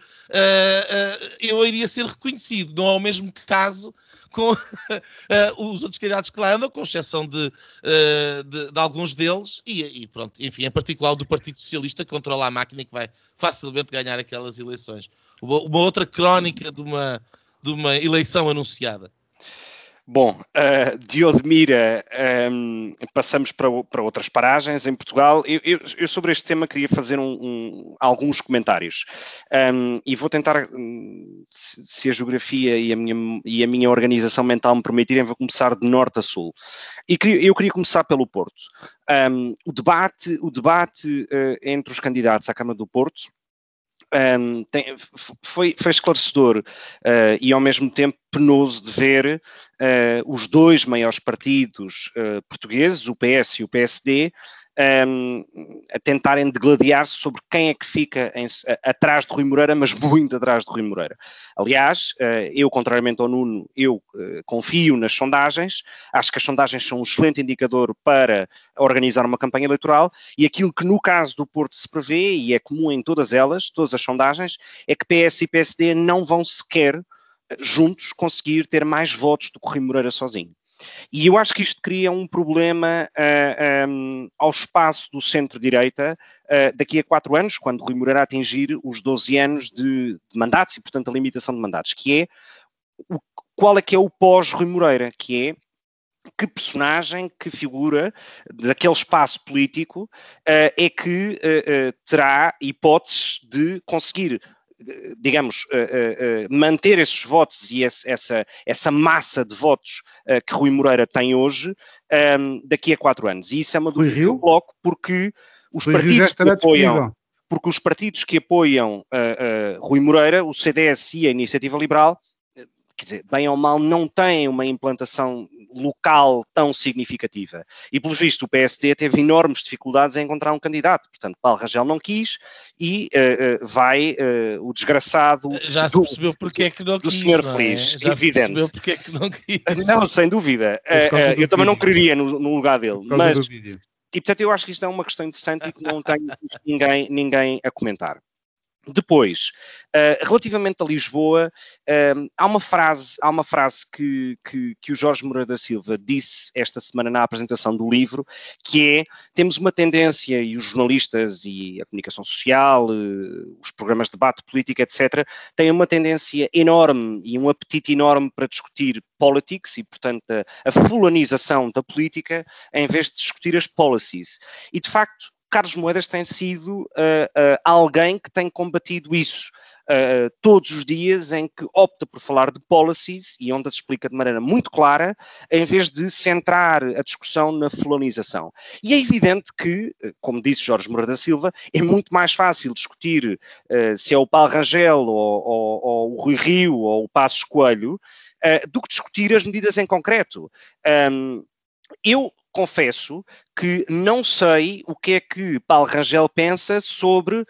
eu iria ser reconhecido. Não é o mesmo caso com uh, *laughs* os outros candidatos que lá andam, com exceção de, uh, de, de, alguns deles, e, e, pronto, enfim, em particular o do Partido Socialista, que controla a máquina e que vai facilmente ganhar aquelas eleições. Uma, uma outra crónica de uma, de uma eleição anunciada. Bom, uh, de Odmira um, passamos para, para, outras paragens em Portugal. Eu, eu, eu, sobre este tema queria fazer um, um, alguns comentários um, e vou tentar, hum, se, se, a geografia e a, minha, e a minha organização mental me permitirem, vou começar de norte a sul. E queria, eu queria começar pelo Porto. o debate, o debate uh, entre os candidatos à Câmara do Porto um, tem, foi, foi, esclarecedor uh, e ao mesmo tempo penoso de ver uh, os dois maiores partidos uh, portugueses, o PS e o PSD, um, a tentarem degladiar-se sobre quem é que fica em, a, atrás de Rui Moreira, mas muito atrás de Rui Moreira. Aliás, uh, eu, contrariamente ao Nuno, eu uh, confio nas sondagens, acho que as sondagens são um excelente indicador para organizar uma campanha eleitoral e aquilo que no caso do Porto se prevê, e é comum em todas elas, todas as sondagens, é que PS e PSD não vão sequer eh, juntos conseguir ter mais votos do que Rui Moreira sozinho. E eu acho que isto cria um problema uh, eh, um, ao espaço do centro-direita uh, daqui a quatro anos, quando Rui Moreira atingir os 12 anos de, de mandatos e, portanto, a limitação de mandatos, que é o, qual é que é o pós-Rui Moreira, que é que personagem, que figura daquele espaço político uh, é que terá hipóteses de conseguir digamos, uh, uh, manter esses votos e esse, essa, essa massa de votos uh, que Rui Moreira tem hoje ehm, daqui a quatro anos. E isso é uma dúvida que eu coloco porque os Rui partidos que apoiam, porque os partidos que apoiam Rui Moreira, o CDS e a Iniciativa Liberal, quer dizer, bem ou mal, não têm uma implantação local tão significativa. E, pelo visto, o PSD teve enormes dificuldades em encontrar um candidato. Portanto, Paulo Rangel não quis e uh, uh, vai uh, o desgraçado. Já se do, percebeu porque é que não quis. Do senhor é? Feliz, Já evidente. Se percebeu porque é que não quis. Não, sem dúvida. *laughs* eu também não quereria no, no lugar dele. Mas, e, portanto, eu acho que isto é uma questão interessante e que não tenho ninguém, ninguém a comentar. Depois, uh, relativamente a Lisboa, uh, há uma frase, há uma frase que, que, que, o Jorge Moreira da Silva disse esta semana na apresentação do livro, que é, temos uma tendência, e os jornalistas e a comunicação social, uh, os programas de debate político, etc., têm uma tendência enorme e um apetite enorme para discutir politics e, portanto, a, a fulanização da política, em vez de discutir as policies. E, de facto, Carlos Moedas tem sido uh, uh, alguém que tem combatido isso uh, todos os dias, em que opta por falar de policies e onde as explica de maneira muito clara, em vez de centrar a discussão na fulanização. E é evidente que, como disse Jorge Moura da Silva, é muito mais fácil discutir se é o Paulo Rangel ou, ou, ou, o Rui Rio ou o Passos Coelho do que discutir as medidas em concreto. Um, eu confesso que não sei o que é que Paulo Rangel pensa sobre uh,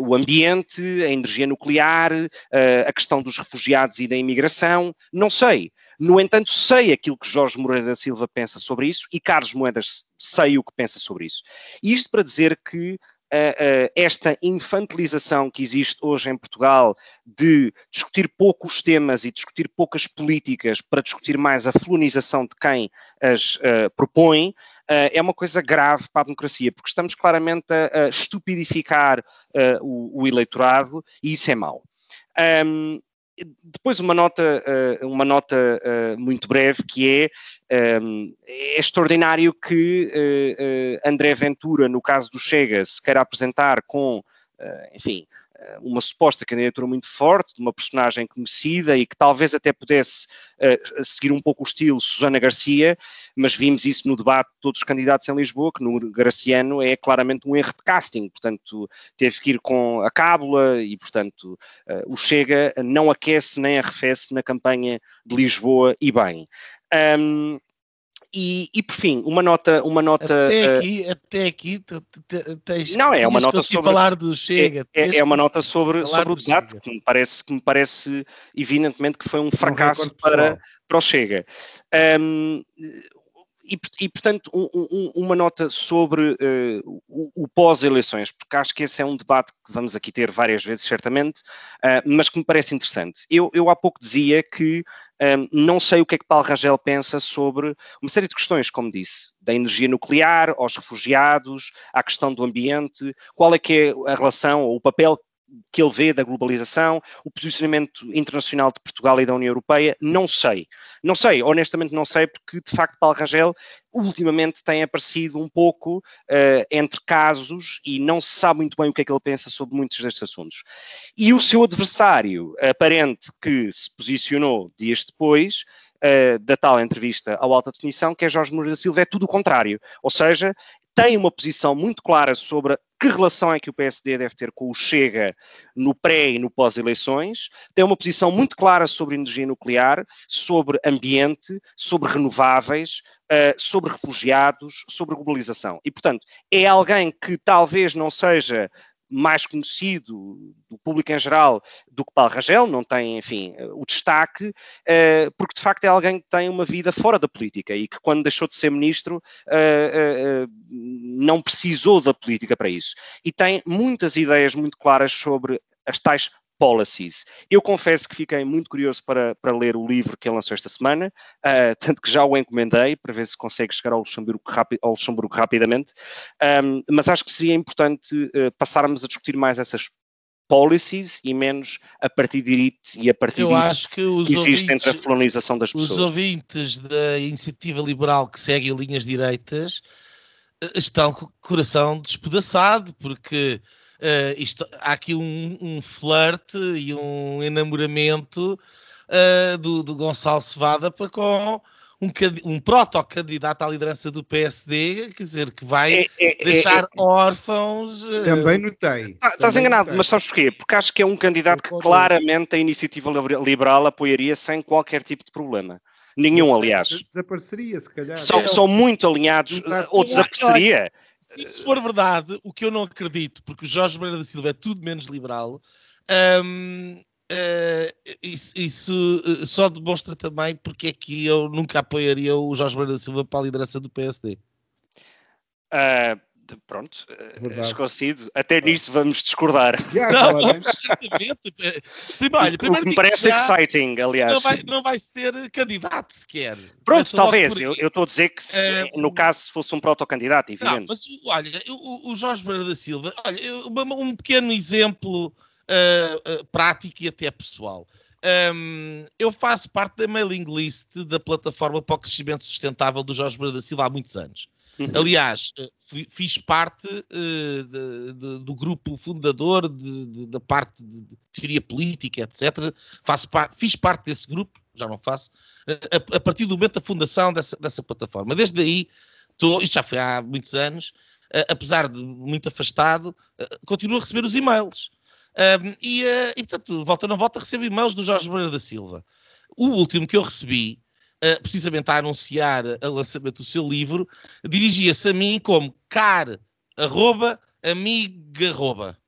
o ambiente, a energia nuclear, uh, a questão dos refugiados e da imigração, não sei. No entanto, sei aquilo que Jorge Moreira da Silva pensa sobre isso e Carlos Moedas sei o que pensa sobre isso. Isto para dizer que esta infantilização que existe hoje em Portugal de discutir poucos temas e discutir poucas políticas para discutir mais a felonização de quem as uh, propõe, uh, é uma coisa grave para a democracia, porque estamos claramente a, a estupidificar o, o, eleitorado e isso é mau. Um, depois uma nota, uh, uma nota uh, muito breve que é, ehm, é extraordinário que uh, André Ventura, no caso do Chega, se queira apresentar com, enfim, eh, uma suposta candidatura muito forte, de uma personagem conhecida e que talvez até pudesse uh, seguir um pouco o estilo Susana Garcia, mas vimos isso no debate de todos os candidatos em Lisboa, que no Graciano é claramente um erro de casting, portanto teve que ir com a cábula e, portanto, uh, o Chega não aquece nem arrefece na campanha de Lisboa e bem. Um, e, e, por fim, uma nota. Uma nota até eh, aqui, uh, até aqui tens, não, é uma nota sobre. falar do Chega. É, é, é uma nota sobre, sobre o debate, que me, parece, que me parece, evidentemente, que foi um fracasso para, para o Chega. Um, e, e, portanto, um, um, uma nota sobre uh, o, o pós-eleições, porque acho que esse é um debate que vamos aqui ter várias vezes, certamente, uh, mas que me parece interessante. Eu, eu há pouco dizia que um, não sei o que é que Paulo Rangel pensa sobre uma série de questões, como disse, da energia nuclear, aos refugiados, à questão do ambiente, qual é que é a relação ou o papel que ele vê da globalização, o posicionamento internacional de Portugal e da União Europeia, não sei. Não sei, honestamente não sei, porque de facto Paulo Rangel ultimamente tem aparecido um pouco uh, entre casos e não se sabe muito bem o que é que ele pensa sobre muitos destes assuntos. E o seu adversário, aparente que se posicionou dias depois, Uh, da tal entrevista ao Alta Definição, que é Jorge Moura da Silva, é tudo o contrário. Ou seja, tem uma posição muito clara sobre que relação é que o PSD deve ter com o Chega no pré e no pós-eleições, tem uma posição muito clara sobre energia nuclear, sobre ambiente, sobre renováveis, uh, sobre refugiados, sobre globalização. E, portanto, é alguém que talvez não seja mais conhecido do público em geral do que Paulo Rangel, não tem, enfim, o destaque, uh, porque de facto é alguém que tem uma vida fora da política e que quando deixou de ser ministro uh, não precisou da política para isso. E tem muitas ideias muito claras sobre as tais Policies. Eu confesso que fiquei muito curioso para, para ler o livro que ele lançou esta semana, uh, *laughs* tanto que já o encomendei para ver se consegue chegar ao Luxemburgo, rapi ao Luxemburgo rapidamente, um, mas acho que seria importante uh, passarmos a discutir mais essas policies e menos a partir de elite e a partir Eu disso acho que os existe ouvintes, entre a colonização das os pessoas. ouvintes da iniciativa liberal que seguem linhas direitas eh, estão com o coração despedaçado, porque uh, isto, há aqui um, um flerte e um enamoramento uh, do, do Gonçalo Cevada para com um, um proto-candidato à liderança do PSD, quer dizer, que vai É- é- é- deixar órfãos. uh, Também notei. Ah, Estás Também enganado, mas sabes porquê? Porque acho que é um candidato que claramente a iniciativa liber- liberal apoiaria sem qualquer tipo de problema. Nenhum, aliás. Desapareceria, se calhar. São, É. são muito alinhados, ou assim. desapareceria. Se isso for verdade, o que eu não acredito, porque o Jorge Moreira da Silva é tudo menos liberal, hum, eh, isso, isso, eh, só demonstra também porque é que eu nunca apoiaria o Jorge Moreira da Silva para a liderança do PSD. Ah, de- pronto, ah, Verdade. esclarecido. Até nisso vamos discordar. Já, Não, claramente. certamente. eh, Primeiro, olha, o que primeiro me parece já, exciting, aliás. não vai, não vai ser candidato sequer. Pronto, talvez. Eu estou a dizer que, se- Eh, no caso, se fosse um protocandidato, Não, evidente. mas o- olha, o, o Jorge Moreira da Silva, olha, um pequeno exemplo ah, ah, prático e até pessoal. Ahm, eu faço parte da mailing list da plataforma para o crescimento sustentável do Jorge Moreira da Silva há muitos anos. Uhum. Aliás, eh, fiz parte eh, de- de- do grupo fundador de- da parte de teoria política, etc. Faço par- fiz parte desse grupo, já não faço, eh, a, a partir do momento da fundação dessa, dessa plataforma. Desde aí, estou, isto já foi há muitos anos, apesar de muito afastado, continuo a receber os e-mails. Ahm, e, e, portanto, volta não volta, recebo e-mails do Jorge Moreira da Silva. O último que eu recebi, precisamente a anunciar o lançamento do seu livro, dirigia-se a mim como car, arroba, amiga, arroba.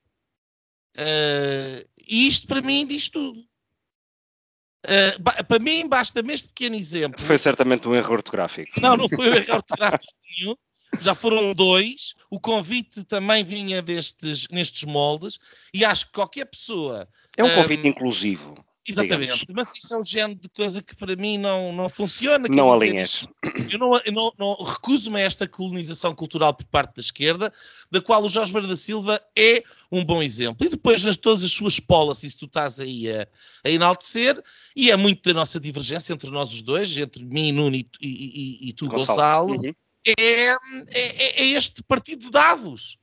Eh, e isto para mim diz tudo. Ba- para mim basta-me este pequeno exemplo. Foi certamente um erro ortográfico. Não, não foi um erro ortográfico *laughs* nenhum. Já foram dois. O convite também vinha destes, nestes moldes. E acho que qualquer pessoa. É um Ahm, convite inclusivo. Exatamente. Mas isso é o género de coisa que para mim não, não funciona. Não alinhas. eu não, eu não, não recuso-me a esta colonização cultural por parte da esquerda, da qual o Jorge Moreira da Silva é um bom exemplo. E depois, nas todas as suas policies, tu estás aí a, a enaltecer, e é muito da nossa divergência entre nós os dois, entre mim, Nuno e, e- e- e tu, Gonçalo, Uhum. é, é- é este partido de Davos.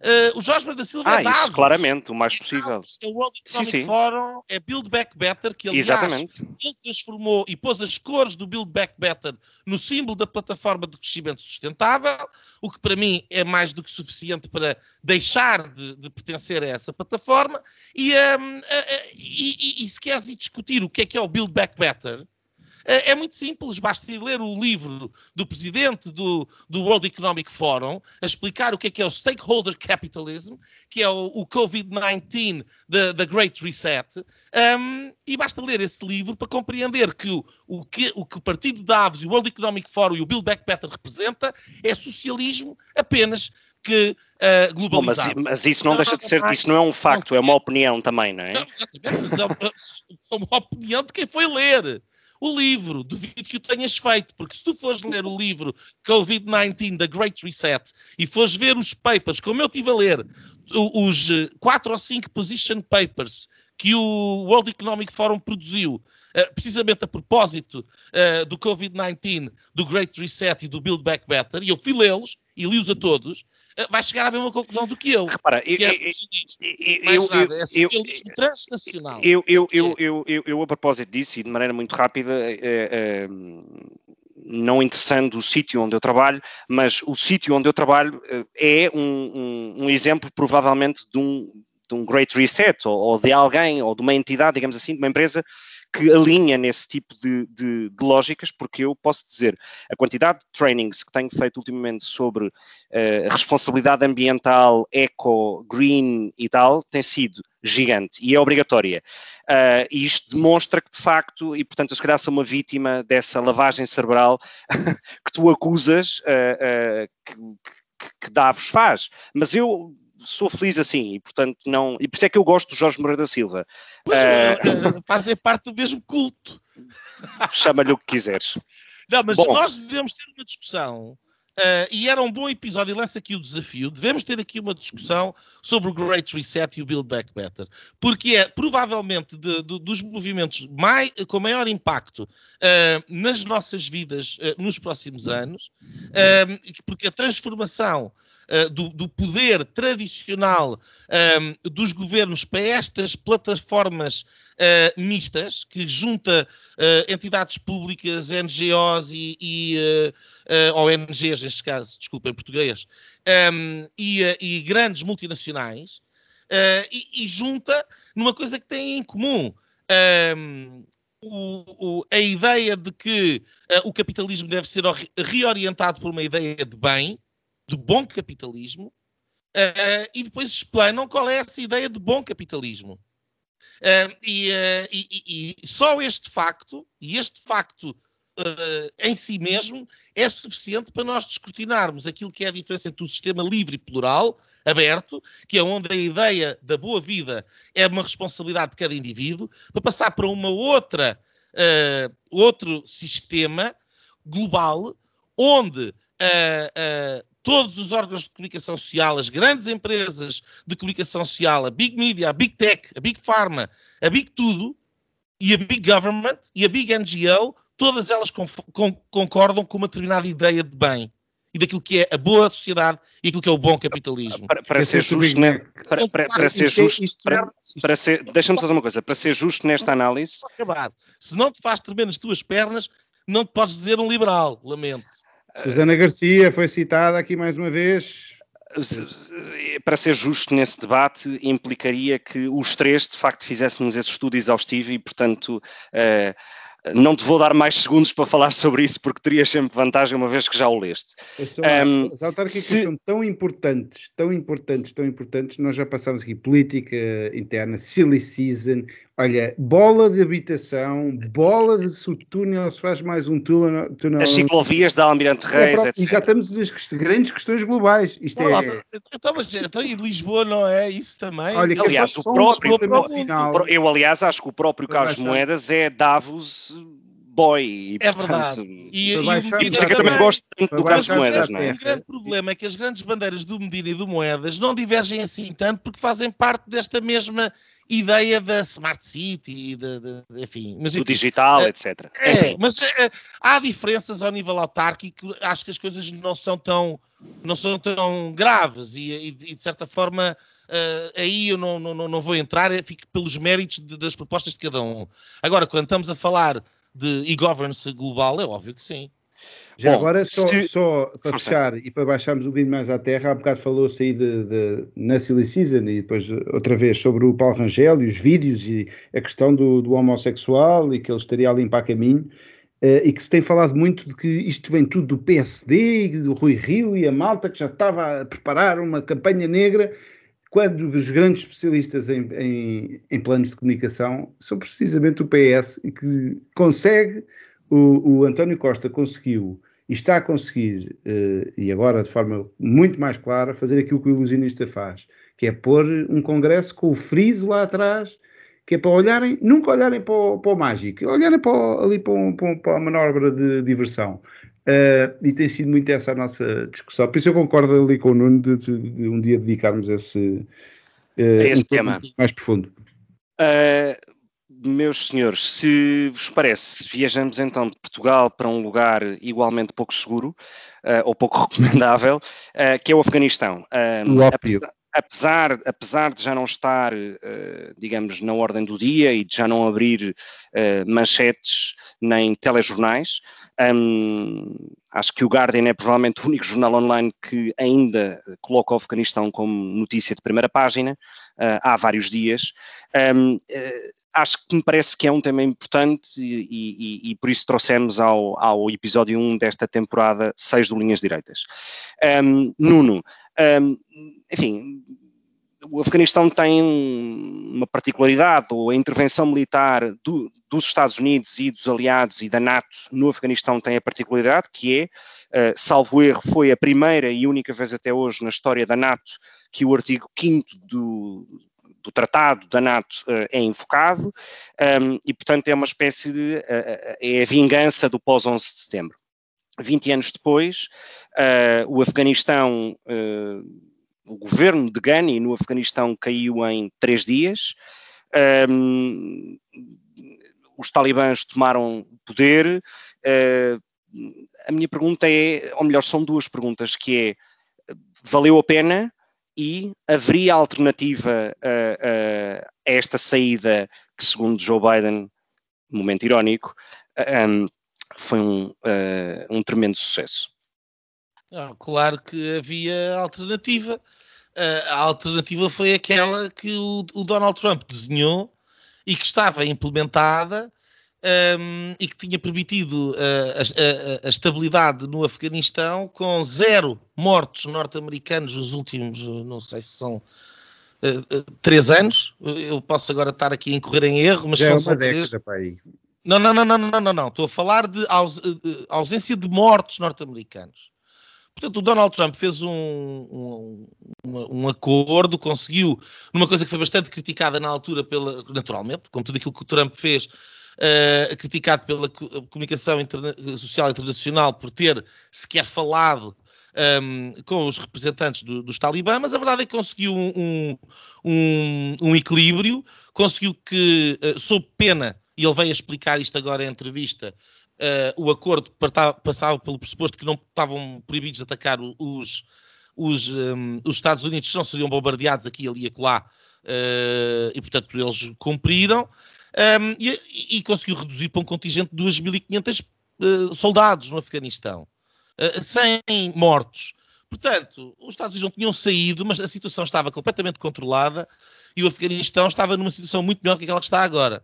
Eh, o Jorge da Silva Ah, é Davos. isso claramente, o mais É possível. Davos, É o World Economic Sim, sim. Forum, é Build Back Better, que aliás Exatamente. ele transformou e pôs as cores do Build Back Better no símbolo da plataforma de crescimento sustentável, o que para mim é mais do que suficiente para deixar de, de pertencer a essa plataforma. E, hum, a- a- e- e- e se queres ir discutir o que é que é o Build Back Better, é é muito simples, basta ir ler o livro do presidente do, do World Economic Forum a explicar o que é que é o Stakeholder Capitalism, que é o, o COVID-19 da Great Reset, um, e basta ler esse livro para compreender que o, o que o que o Partido de Davos, e o World Economic Forum e o Build Back Better representa é socialismo apenas que uh, Bom, mas, globalizado. mas isso não deixa de ser, isso não é um facto, é uma opinião também, não é? Não, exatamente, mas é uma, *laughs* é uma opinião de quem foi ler o livro. Duvido que o tenhas feito, porque se tu fores ler o livro COVID-19 da Great Reset e fores ver os papers, como eu estive a ler, os eh, quatro ou cinco position papers que o World Economic Forum produziu, eh, precisamente a propósito eh, do COVID-19, do Great Reset e do Build Back Better, e eu fui lê-los e li-os a todos, vai chegar à mesma conclusão do que eu. Repara, eu, Que é eu, socialista. eu, eu- nada, é eu- socialismo transnacional. Eu, eu, eu, eu, eu, eu, a propósito disso, e de maneira muito rápida, eh, eh, não interessando o sítio onde eu trabalho, mas o sítio onde eu trabalho é um, um, um, exemplo, provavelmente, de um, de um great reset, ou, ou, de alguém, ou de uma entidade, digamos assim, de uma empresa que alinha nesse tipo de, de, de, lógicas, porque eu posso dizer, a quantidade de trainings que tenho feito ultimamente sobre uh, responsabilidade ambiental, eco, green e tal, tem sido gigante e é obrigatória. Uh, e isto demonstra que, de facto, e portanto, eu se calhar sou uma vítima dessa lavagem cerebral *laughs* que tu acusas uh, que, que Davos faz. Mas eu sou feliz assim e portanto não e por isso é que eu gosto do Jorge Moreira da Silva. Pois, uh, fazer parte do mesmo culto. Chama-lhe o que quiseres. Não, mas Bom, nós devemos ter uma discussão Uh, e era um bom episódio, e lança aqui o desafio. Devemos ter aqui uma discussão sobre o Great Reset e o Build Back Better, porque é provavelmente de, de, dos movimentos com maior impacto uh, nas nossas vidas nos próximos anos, porque a transformação uh, do, do, poder tradicional um, ehm, dos governos para estas plataformas uh, mistas, que junta uh, entidades públicas, NGOs e, e ONGs, neste caso, desculpa, em português, um, ehm, e, e, grandes multinacionais, e, e, junta numa coisa que têm em comum. Um, ehm, o, o, a ideia de que uh, o capitalismo deve ser reorientado por uma ideia de bem, de bom capitalismo uh, e depois explanam qual é essa ideia de bom capitalismo. Uh, e, uh, e, e, só este facto, e este facto em si mesmo, é suficiente para nós descortinarmos aquilo que é a diferença entre o sistema livre e plural, aberto, que é onde a ideia da boa vida é uma responsabilidade de cada indivíduo, para passar para uma outra, outro sistema global, onde uh, uh, todos os órgãos de comunicação social, as grandes empresas de comunicação social, a Big Media, a Big Tech, a Big Pharma, a Big Tudo e a Big Government e a Big NGO, todas elas concordam com uma determinada ideia de bem e daquilo que é a boa sociedade e aquilo que é o bom capitalismo. Para, para ser justo, né? para, para, para, ser justo, para, para ser, deixa-me fazer uma coisa, para ser justo nesta análise. Se não te faz tremer nas tuas pernas, não te podes dizer um liberal, lamento. Susana Garcia foi citada aqui mais uma vez. Para ser justo nesse debate, implicaria que os três, de facto, fizéssemos esse estudo exaustivo e, portanto, eh, não te vou dar mais segundos para falar sobre isso, porque terias sempre vantagem, uma vez que já o leste. Um, as autárquicas se... são tão importantes, tão importantes, tão importantes, nós já passamos aqui política interna, silly season, olha, bola de habitação, bola de se o túnel se faz mais um túnel. túnel As ciclovias da Almirante é Reis, é, etc. E já estamos nas grandes questões globais. Isto Olá, é... então, mas, então, em Lisboa não é isso também? Olha, aliás, o próprio, o eu aliás acho que o próprio Carlos Moedas é Davos boy. E, é verdade. E, e, e isso é que eu também gosto tanto do Carlos Moedas, não é? O grande problema é que as grandes bandeiras do Medina e do Moedas não divergem assim tanto porque fazem parte desta mesma ideia da Smart City, de, de, de enfim. Mas, enfim, do digital, é, etc. É, mas é, há diferenças ao nível autárquico, acho que as coisas não são tão, não são tão graves e, e, e de certa forma Uh, aí eu não, não, não vou entrar, fico pelos méritos de, das propostas de cada um. Agora, quando estamos a falar de e-governance global, é óbvio que sim. Já Bom, agora, só, se... só para Força. fechar e para baixarmos um bocadinho mais à terra, há bocado falou-se aí de, de, na Silly Season e depois outra vez sobre o Paulo Rangel e os vídeos e a questão do, do homossexual e que ele estaria a limpar caminho. Uh, e que se tem falado muito de que isto vem tudo do PSD, do Rui Rio e a malta que já estava a preparar uma campanha negra quando os grandes especialistas em, em, em, planos de comunicação são precisamente o PS que consegue, o, o António Costa conseguiu e está a conseguir, uh, e agora de forma muito mais clara, fazer aquilo que o ilusionista faz, que é pôr um congresso com o friso lá atrás, que é para olharem, nunca olharem para o, para o mágico, olharem para ali para, um, para, uma manobra de diversão. Uh, e tem sido muito essa a nossa discussão. Por isso eu concordo ali com o Nuno de, de, de um dia dedicarmos esse, uh, esse um tema mais profundo. Uh, meus senhores, se vos parece, viajamos então de Portugal para um lugar igualmente pouco seguro ou pouco *laughs* recomendável, que é o Afeganistão. Uh, ópio. apesar, apesar de já não estar, digamos, na ordem do dia e de já não abrir manchetes nem telejornais, um, acho que o Guardian é provavelmente o único jornal online que ainda coloca o Afeganistão como notícia de primeira página uh, há vários dias. Um, uh, acho que me parece que é um tema importante e, e, e por isso trouxemos ao, ao, episódio 1 desta temporada 6 do Linhas Direitas. Um, Nuno, um, enfim, o Afeganistão tem uma particularidade, ou a intervenção militar do, dos Estados Unidos e dos aliados e da NATO no Afeganistão tem a particularidade que é, uh, salvo erro, foi a primeira e única vez até hoje na história da NATO que o artigo 5 do, do tratado da NATO uh, é invocado um, e, portanto, é uma espécie de. Uh, é a vingança do pós-11 de setembro. 20 anos depois, o Afeganistão o governo de Ghani no Afeganistão caiu em três dias. Um, os talibãs tomaram poder. Uh, a minha pergunta é, ou melhor, são duas perguntas, que é, valeu a pena e haveria alternativa a, a, a esta saída que, segundo Joe Biden, momento irónico, um, foi um, uh, um tremendo sucesso. Ah, claro que havia alternativa a alternativa foi aquela que o, o, Donald Trump desenhou e que estava implementada um, e que tinha permitido uh, a, a, a, estabilidade no Afeganistão com zero mortos norte-americanos nos últimos, não sei se são uh, uh, três anos. Eu posso agora estar aqui a incorrer em erro, mas Já é são é uma década para aí. Não, não, não, não, não, não, não. Estou a falar de aus, ausência de mortos norte-americanos. Portanto, o Donald Trump fez um, um, um, acordo, conseguiu, numa coisa que foi bastante criticada na altura, pela, naturalmente, como tudo aquilo que o Trump fez, uh, criticado pela comunicação interna social internacional por ter sequer falado um, com os representantes do, dos talibã, mas a verdade é que conseguiu um, um, um equilíbrio, conseguiu que, uh, sob pena, e ele veio a explicar isto agora em entrevista, uh, o acordo passava pelo pressuposto que não estavam proibidos de atacar os, os, um, os Estados Unidos, não seriam bombardeados aqui, ali e acolá, uh, e portanto eles cumpriram, um, e, e, conseguiu reduzir para um contingente de 2.500 uh, soldados no Afeganistão, uh, sem mortos. Portanto, os Estados Unidos não tinham saído, mas a situação estava completamente controlada e o Afeganistão estava numa situação muito melhor que aquela que está agora.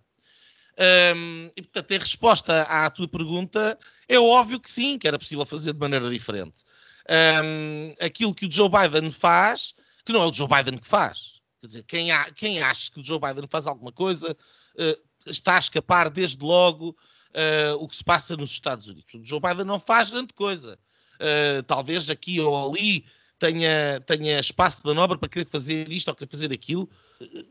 Um, e, portanto, em resposta à tua pergunta, é óbvio que sim, que era possível fazer de maneira diferente. Um, aquilo que o Joe Biden faz, que não é o Joe Biden que faz. Quer dizer, quem, há, quem acha que o Joe Biden faz alguma coisa uh, está a escapar desde logo uh, o que se passa nos Estados Unidos. O Joe Biden não faz grande coisa. Uh, talvez aqui ou ali tenha, tenha espaço de manobra para querer fazer isto ou querer fazer aquilo,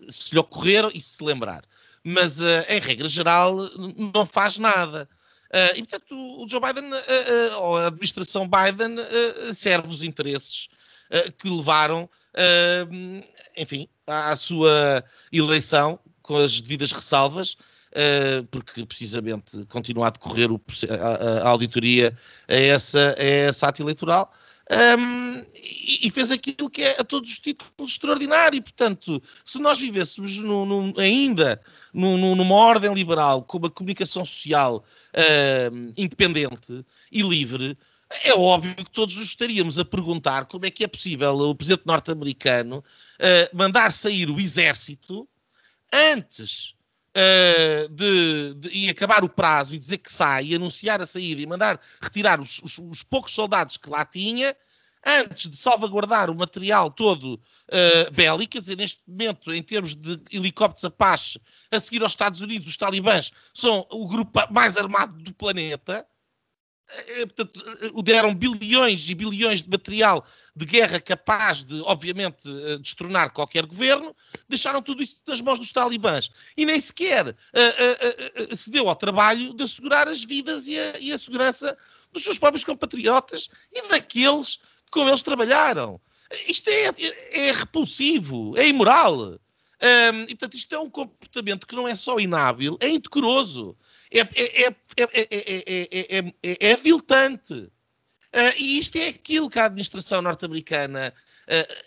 se lhe ocorrer e se lembrar mas uh, em regra geral não faz nada. Uh, e portanto o Joe Biden, uh, ou a administração Biden, serve os interesses que levaram, enfim, à sua eleição, com as devidas ressalvas, porque precisamente continua a decorrer a, auditoria a essa, a essa ata eleitoral. Um, e, fez aquilo que é a todos os títulos extraordinário. Portanto, se nós vivêssemos no, no, ainda no, numa ordem liberal, com uma comunicação social independente e livre, é óbvio que todos nos estaríamos a perguntar como é que é possível o presidente norte-americano uh, mandar sair o exército antes uh, de, de, e acabar o prazo e dizer que sai, e anunciar a saída e mandar retirar os, os, os poucos soldados que lá tinha, antes de salvaguardar o material todo uh, bélico, quer dizer, neste momento, em termos de helicópteros Apache, a seguir aos Estados Unidos, os talibãs são o grupo mais armado do planeta, portanto, uh, deram bilhões e bilhões de material de guerra capaz de, obviamente, destronar qualquer governo, deixaram tudo isso nas mãos dos talibãs. E nem sequer se deu ao trabalho de assegurar as vidas e a, e a segurança dos seus próprios compatriotas e daqueles como eles trabalharam. Isto é, é repulsivo, é imoral. Um, e, portanto, isto é um comportamento que não é só inábil, é indecoroso, é, é, é, é aviltante. Uh, e isto é aquilo que a administração norte-americana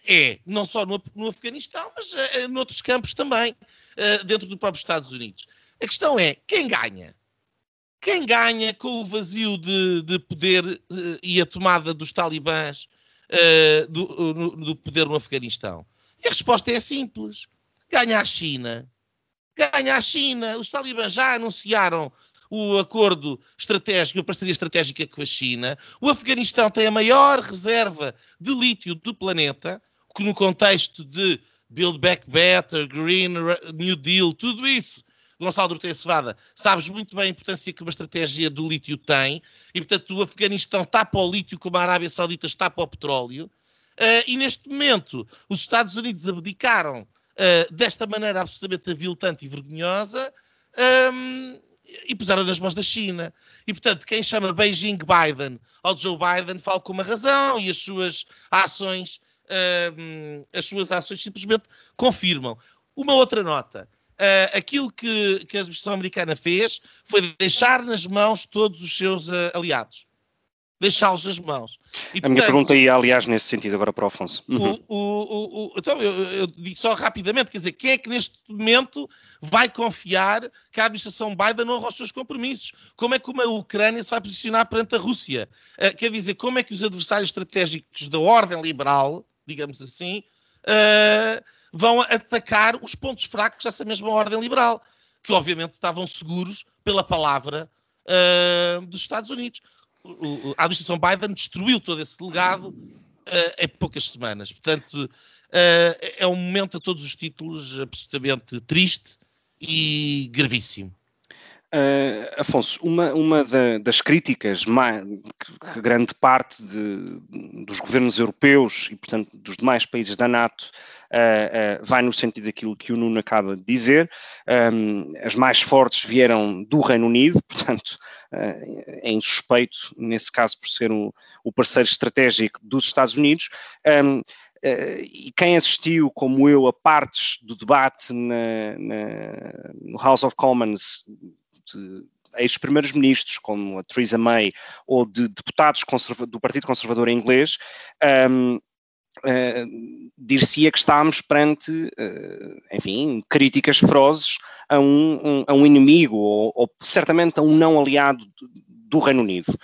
é não só no, no Afeganistão, mas uh, noutros campos também, dentro do próprio Estados Unidos. A questão é, quem ganha? Quem ganha com o vazio de, de poder e a tomada dos talibãs do, no, do poder no Afeganistão? E a resposta é simples. Ganha a China. Ganha a China. Os talibãs já anunciaram o acordo estratégico, a parceria estratégica com a China. O Afeganistão tem a maior reserva de lítio do planeta, que no contexto de Build Back Better, Green New Deal, tudo isso, Gonçalo Doroteu Cevada, sabes muito bem a importância que uma estratégia do lítio tem, e portanto o Afeganistão está para o lítio como a Arábia Saudita está para o petróleo, uh, e neste momento os Estados Unidos abdicaram uh, desta maneira absolutamente aviltante e vergonhosa, um, e puseram nas mãos da China. E, portanto, quem chama Beijing Biden ao Joe Biden fala com uma razão e as suas ações, uh, as suas ações simplesmente confirmam. Uma outra nota. Uh, aquilo que, que a administração americana fez foi deixar nas mãos todos os seus uh, aliados deixá-los nas mãos. E, a portanto, minha pergunta ia, aliás, nesse sentido, agora para o Afonso. Uhum. O, o, o, então, eu, eu, digo só rapidamente, quer dizer, quem é que neste momento vai confiar que a administração Biden não honra os seus compromissos? Como é que uma Ucrânia se vai posicionar perante a Rússia? Uh, quer dizer, como é que os adversários estratégicos da ordem liberal, digamos assim, uh, vão atacar os pontos fracos dessa mesma ordem liberal, que obviamente estavam seguros pela palavra uh, dos Estados Unidos a administração Biden destruiu todo esse legado uh, em poucas semanas. Portanto, uh, é um momento a todos os títulos absolutamente triste e gravíssimo. Uh, Afonso, uma, uma da, das críticas mais, que, grande parte de, dos governos europeus e, portanto, dos demais países da NATO uh, uh, vai no sentido daquilo que o Nuno acaba de dizer. Um, as mais fortes vieram do Reino Unido, *laughs* portanto, é insuspeito, nesse caso, por ser um, o parceiro estratégico dos Estados Unidos. Um, Uh, e quem assistiu, como eu, a partes do debate na, na, no House of Commons de ex-primeiros ministros, como a Theresa May, ou de deputados do Partido Conservador inglês, um, Uh, dir-se-ia que estamos perante, uh, enfim, críticas ferozes a um, um, a um inimigo ou, ou, certamente a um não aliado do, Reino Unido.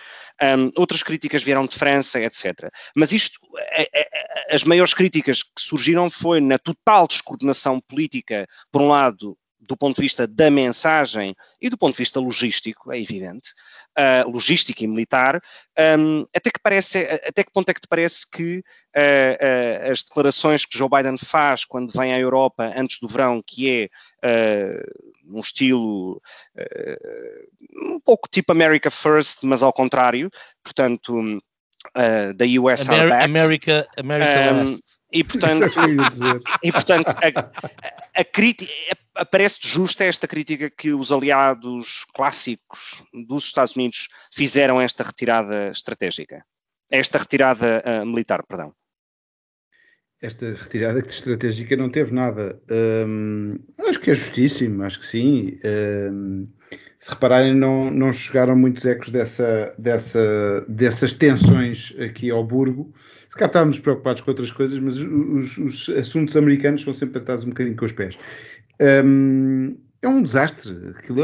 Um, outras críticas vieram de França, etc. Mas isto, é, é, as maiores críticas que surgiram foi na total descoordenação política, por um lado, do ponto de vista da mensagem e do ponto de vista logístico, é evidente, uh, logístico e militar, um, até, que parece, até que ponto é que te parece que uh, uh, as declarações que Joe Biden faz quando vem à Europa antes do verão, que é um estilo um pouco tipo America First, mas ao contrário, portanto, da US Amer America, America um, Last. E portanto, *laughs* e, portanto a, a crítica parece justa esta crítica que os aliados clássicos dos Estados Unidos fizeram a esta retirada estratégica, esta retirada uh, militar, perdão. Esta retirada estratégica não teve nada. Um, acho que é justíssimo, acho que sim. Um, se repararem, não, não chegaram muitos ecos dessa, dessa, dessas tensões aqui ao Burgo. Se calhar estávamos preocupados com outras coisas, mas os, os assuntos americanos são sempre tratados um bocadinho com os pés. Um, é um desastre,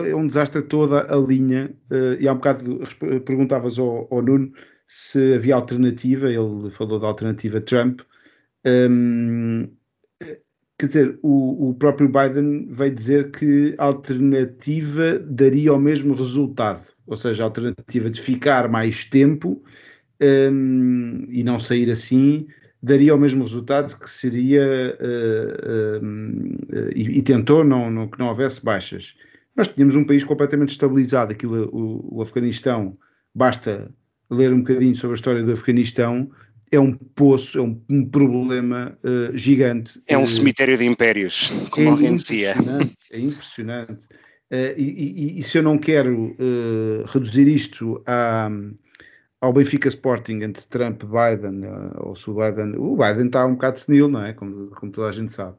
é um desastre toda a linha. Uh, e há um bocado perguntavas ao, ao, Nuno se havia alternativa, ele falou da alternativa Trump. Um, quer dizer, o, o, próprio Biden veio dizer que a alternativa daria o mesmo resultado, ou seja, a alternativa de ficar mais tempo um, e não sair assim daria o mesmo resultado que seria uh, uh, e, e, tentou não, não, que não houvesse baixas. Nós tínhamos um país completamente estabilizado, aquilo, o, o Afeganistão, basta ler um bocadinho sobre a história do Afeganistão, é um poço, é um, um problema uh, gigante. É um cemitério de impérios, como é alguém dizia. É impressionante. E, e, e, se eu não quero reduzir isto a, ao Benfica Sporting entre Trump e Biden, eh, ou se o Biden, o Biden está um bocado senil, não é? Como, como toda a gente sabe.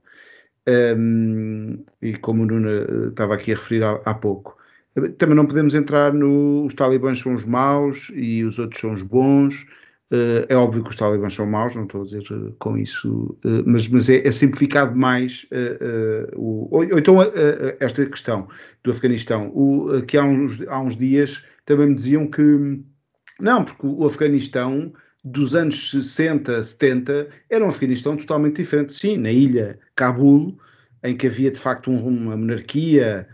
Um, e como o Nuno eh, estava aqui a referir há, há pouco. Também não podemos entrar no os talibãs são os maus e os outros são os bons. Uh, é óbvio que os talibãs são maus, não estou a dizer uh, com isso, uh, mas, mas é, é, simplificado mais o, ou, ou, então esta questão do Afeganistão, o, que há uns, há uns dias também me diziam que não, porque o Afeganistão dos anos 60, 70 era um Afeganistão totalmente diferente. Sim, na ilha Cabul, em que havia de facto um, uma monarquia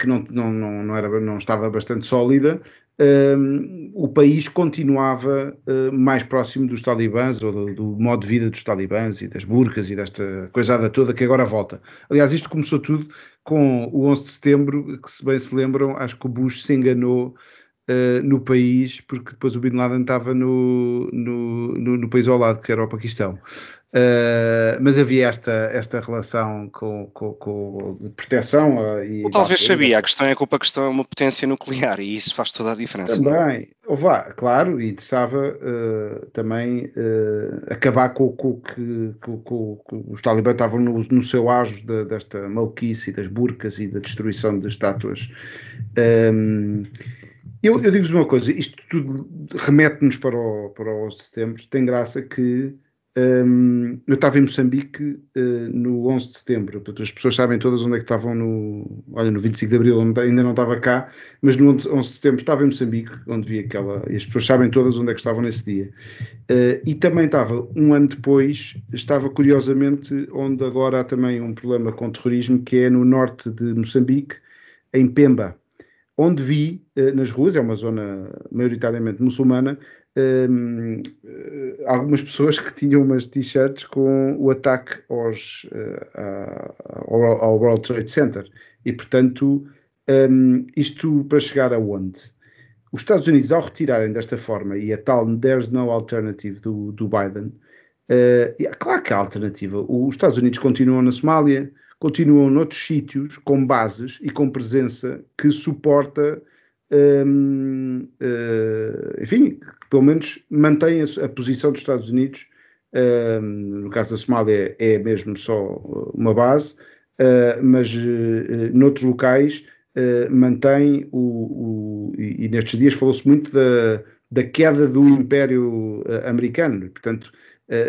que não, não, não, era, não estava bastante sólida, um, o país continuava uh, mais próximo dos talibãs, ou do, do, modo de vida dos talibãs e das burcas e desta coisada toda que agora volta. Aliás, isto começou tudo com o 11 de setembro, que se bem se lembram, acho que o Bush se enganou uh, no país, porque depois o Bin Laden estava no, no, no, no país ao lado, que era o Paquistão. Uh, mas havia esta, esta relação com, com, com de proteção. Uh, e Ou talvez sabia, a questão é que o Paquistão é uma potência nuclear e isso faz toda a diferença. Também, ou vá, claro, e interessava uh, também acabar com, com, que, os talibãs estavam no, no seu auge de, desta maluquice, das burcas e da destruição de estátuas. Um, eu, eu digo-vos uma coisa, isto tudo remete-nos para o, para o 11 de setembro, tem graça que um, eu estava em Moçambique uh, no 11 de setembro, as pessoas sabem todas onde é que estavam no, olha, no 25 de Abril, ainda não estava cá, mas no 11 de setembro estava em Moçambique, onde vi aquela, e as pessoas sabem todas onde é que estavam nesse dia. Uh, e também estava, um ano depois, estava curiosamente onde agora há também um problema com terrorismo, que é no norte de Moçambique, em Pemba, onde vi uh, nas ruas, é uma zona maioritariamente muçulmana, um, eh, algumas pessoas que tinham umas t-shirts com o ataque aos, uh, ao, World Trade Center. E, portanto, um, isto para chegar aonde? Os Estados Unidos, ao retirarem desta forma, e a tal There's no alternative do, do Biden, uh, claro que há alternativa. Os Estados Unidos continuam na Somália, continuam noutros sítios com bases e com presença que suporta um, uh, enfim, pelo menos mantém a, a, posição dos Estados Unidos. Um, no caso da Somália é mesmo só uma base, uh, mas uh, noutros locais mantém o, o e, e, nestes dias falou-se muito da, da queda do Império Americano, portanto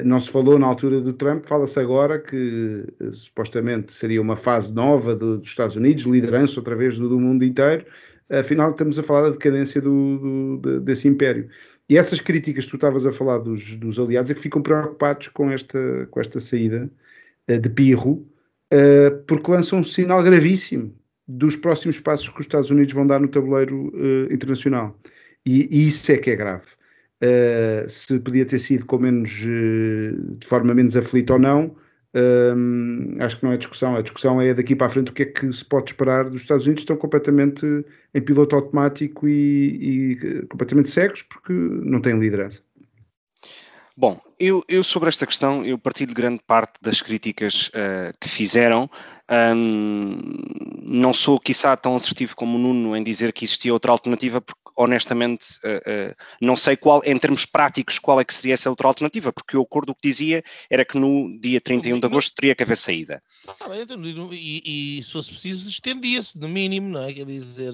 não se falou na altura do Trump, fala-se agora que supostamente seria uma fase nova do, dos Estados Unidos, liderança outra vez do, do mundo inteiro, afinal estamos a falar da decadência do, do, desse império. E essas críticas que tu estavas a falar dos, dos, aliados é que ficam preocupados com esta, com esta saída uh, de Pirro, porque lançam um sinal gravíssimo dos próximos passos que os Estados Unidos vão dar no tabuleiro internacional. E, e, isso é que é grave. Se podia ter sido com menos, de forma menos aflita ou não, acho que não é discussão. A discussão é daqui para a frente o que é que se pode esperar dos Estados Unidos. Estão completamente em piloto automático e, e completamente cegos porque não têm liderança. Bom, eu, eu, sobre esta questão, eu partilho grande parte das críticas uh, que fizeram. Um, não sou, quiçá, tão assertivo como o Nuno em dizer que existia outra alternativa, porque honestamente uh, uh, não sei qual, em termos práticos, qual é que seria essa outra alternativa, porque o acordo que dizia era que no dia 31 de agosto teria que haver saída. Ah, e, e, se fosse preciso, estendia-se, no mínimo, não é? Quer dizer.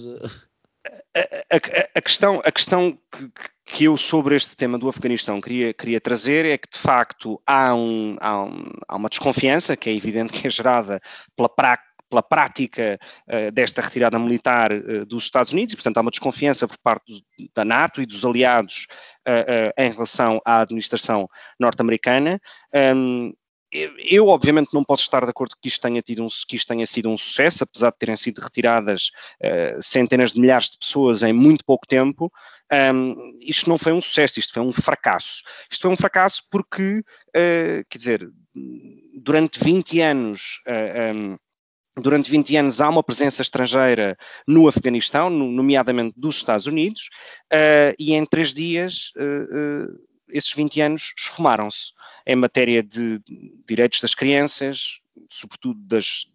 A, a, a, questão, a questão que, que, eu sobre este tema do Afeganistão queria, queria trazer é que de facto há, um, há, um, há uma desconfiança que é evidente que é gerada pela prática pela prática uh, desta retirada militar uh, dos Estados Unidos, e, portanto, há uma desconfiança por parte do, da NATO e dos aliados uh, em relação à administração norte-americana. Um, eu, obviamente, não posso estar de acordo que isto tenha, tido um, que isto tenha sido um sucesso, apesar de terem sido retiradas uh, centenas de milhares de pessoas em muito pouco tempo. Um, isto não foi um sucesso, isto foi um fracasso. Isto foi um fracasso porque, uh, quer dizer, durante 20 anos. Uh, um, Durante 20 anos há uma presença estrangeira no Afeganistão, nomeadamente dos Estados Unidos, e em três dias esses 20 anos esfumaram-se em matéria de direitos das crianças, sobretudo das,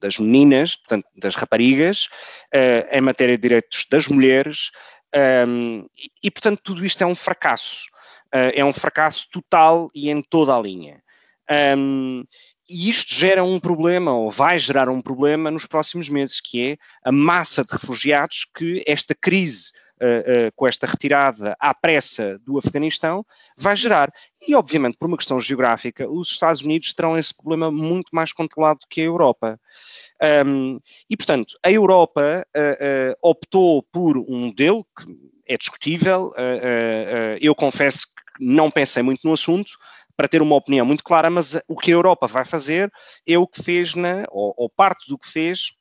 das meninas, portanto, das raparigas, uh, em matéria de direitos das mulheres, um, ehm, e, e, portanto, tudo isto é um fracasso. Uh, é um fracasso total e em toda a linha. Um, ehm, e isto gera um problema, ou vai gerar um problema nos próximos meses, que é a massa de refugiados que esta crise uh, com esta retirada à pressa do Afeganistão, vai gerar. E, obviamente, por uma questão geográfica, os Estados Unidos terão esse problema muito mais controlado que a Europa. Um, e, portanto, a Europa uh, optou por um modelo que é discutível. eu confesso que não pensei muito no assunto, para ter uma opinião muito clara, mas o que a Europa vai fazer é o que fez, na, ou, ou parte do que fez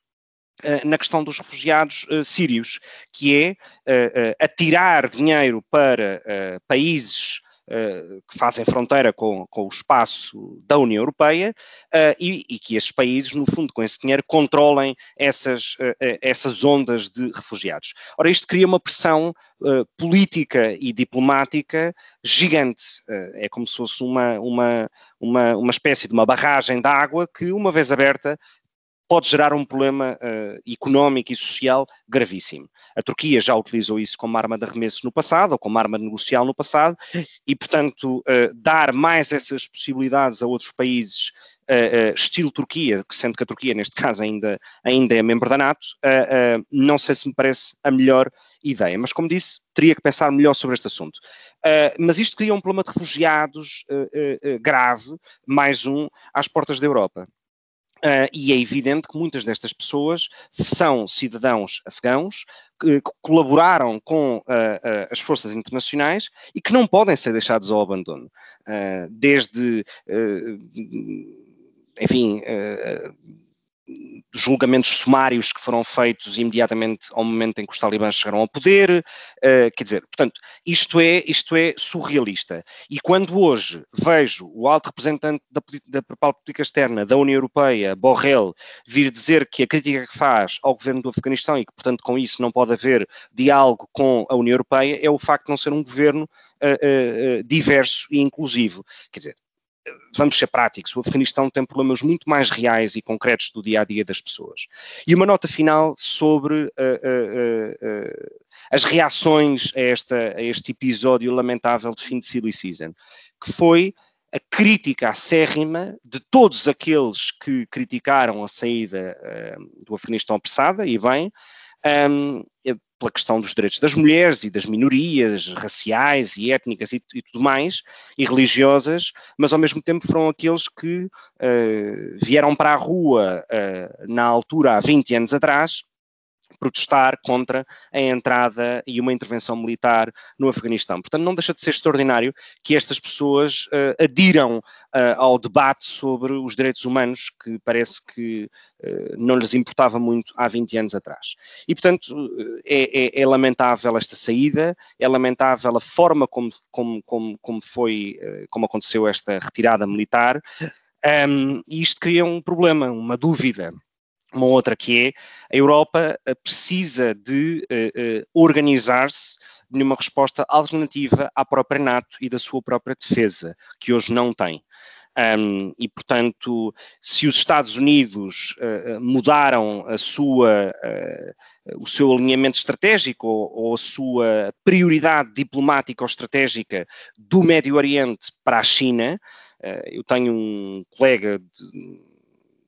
na questão dos refugiados uh, sírios, que é uh, atirar dinheiro para países Uh, que fazem fronteira com, com, o espaço da União Europeia uh, e, e, que esses países, no fundo, com esse dinheiro, controlem essas, uh, essas ondas de refugiados. Ora, isto cria uma pressão política e diplomática gigante. é como se fosse uma, uma, uma, uma espécie de uma barragem de água que, uma vez aberta, pode gerar um problema uh, económico e social gravíssimo. A Turquia já utilizou isso como arma de arremesso no passado, ou como arma negocial no passado, e, portanto, uh, dar mais essas possibilidades a outros países, uh, estilo Turquia, sendo que a Turquia, neste caso, ainda, ainda é membro da NATO, não sei se me parece a melhor ideia. Mas, como disse, teria que pensar melhor sobre este assunto. mas isto cria um problema de refugiados grave, mais um, às portas da Europa. Uh, e é evidente que muitas destas pessoas são cidadãos afegãos que, que colaboraram com uh, uh, as forças internacionais e que não podem ser deixados ao abandono. desde, enfim, julgamentos sumários que foram feitos imediatamente ao momento em que os talibãs chegaram ao poder, uh, quer dizer, portanto, isto é, isto é surrealista. E quando hoje vejo o alto representante da, da política externa da União Europeia, Borrell, vir dizer que a crítica que faz ao governo do Afeganistão e que, portanto, com isso não pode haver diálogo com a União Europeia, é o facto de não ser um governo uh, uh, diverso e inclusivo. Quer dizer, vamos ser práticos, o Afeganistão tem problemas muito mais reais e concretos do dia a dia das pessoas. E uma nota final sobre uh, uh, uh, as reações a, esta, a este episódio lamentável de fim de Silly Season, que foi a crítica acérrima de todos aqueles que criticaram a saída do Afeganistão apressada, e bem, um, pela questão dos direitos das mulheres e das minorias raciais e étnicas e, e tudo mais, e religiosas, mas ao mesmo tempo foram aqueles que uh, vieram para a rua uh, na altura, há 20 anos atrás, protestar contra a entrada e uma intervenção militar no Afeganistão. Portanto, não deixa de ser extraordinário que estas pessoas uh, adiram uh, ao debate sobre os direitos humanos, que parece que uh, não lhes importava muito há 20 anos atrás. E, portanto, é, é, é lamentável esta saída, é lamentável a forma como, como, como, como foi, como aconteceu esta retirada militar, um, e isto cria um problema, uma dúvida uma outra que é a Europa eh, precisa de uh, uh, organizar-se numa resposta alternativa à própria NATO e da sua própria defesa, que hoje não tem. Um, e, portanto, se os Estados Unidos uh, mudaram a sua, o seu alinhamento estratégico ou, ou, a sua prioridade diplomática ou estratégica do Médio Oriente para a China, eu tenho um colega de,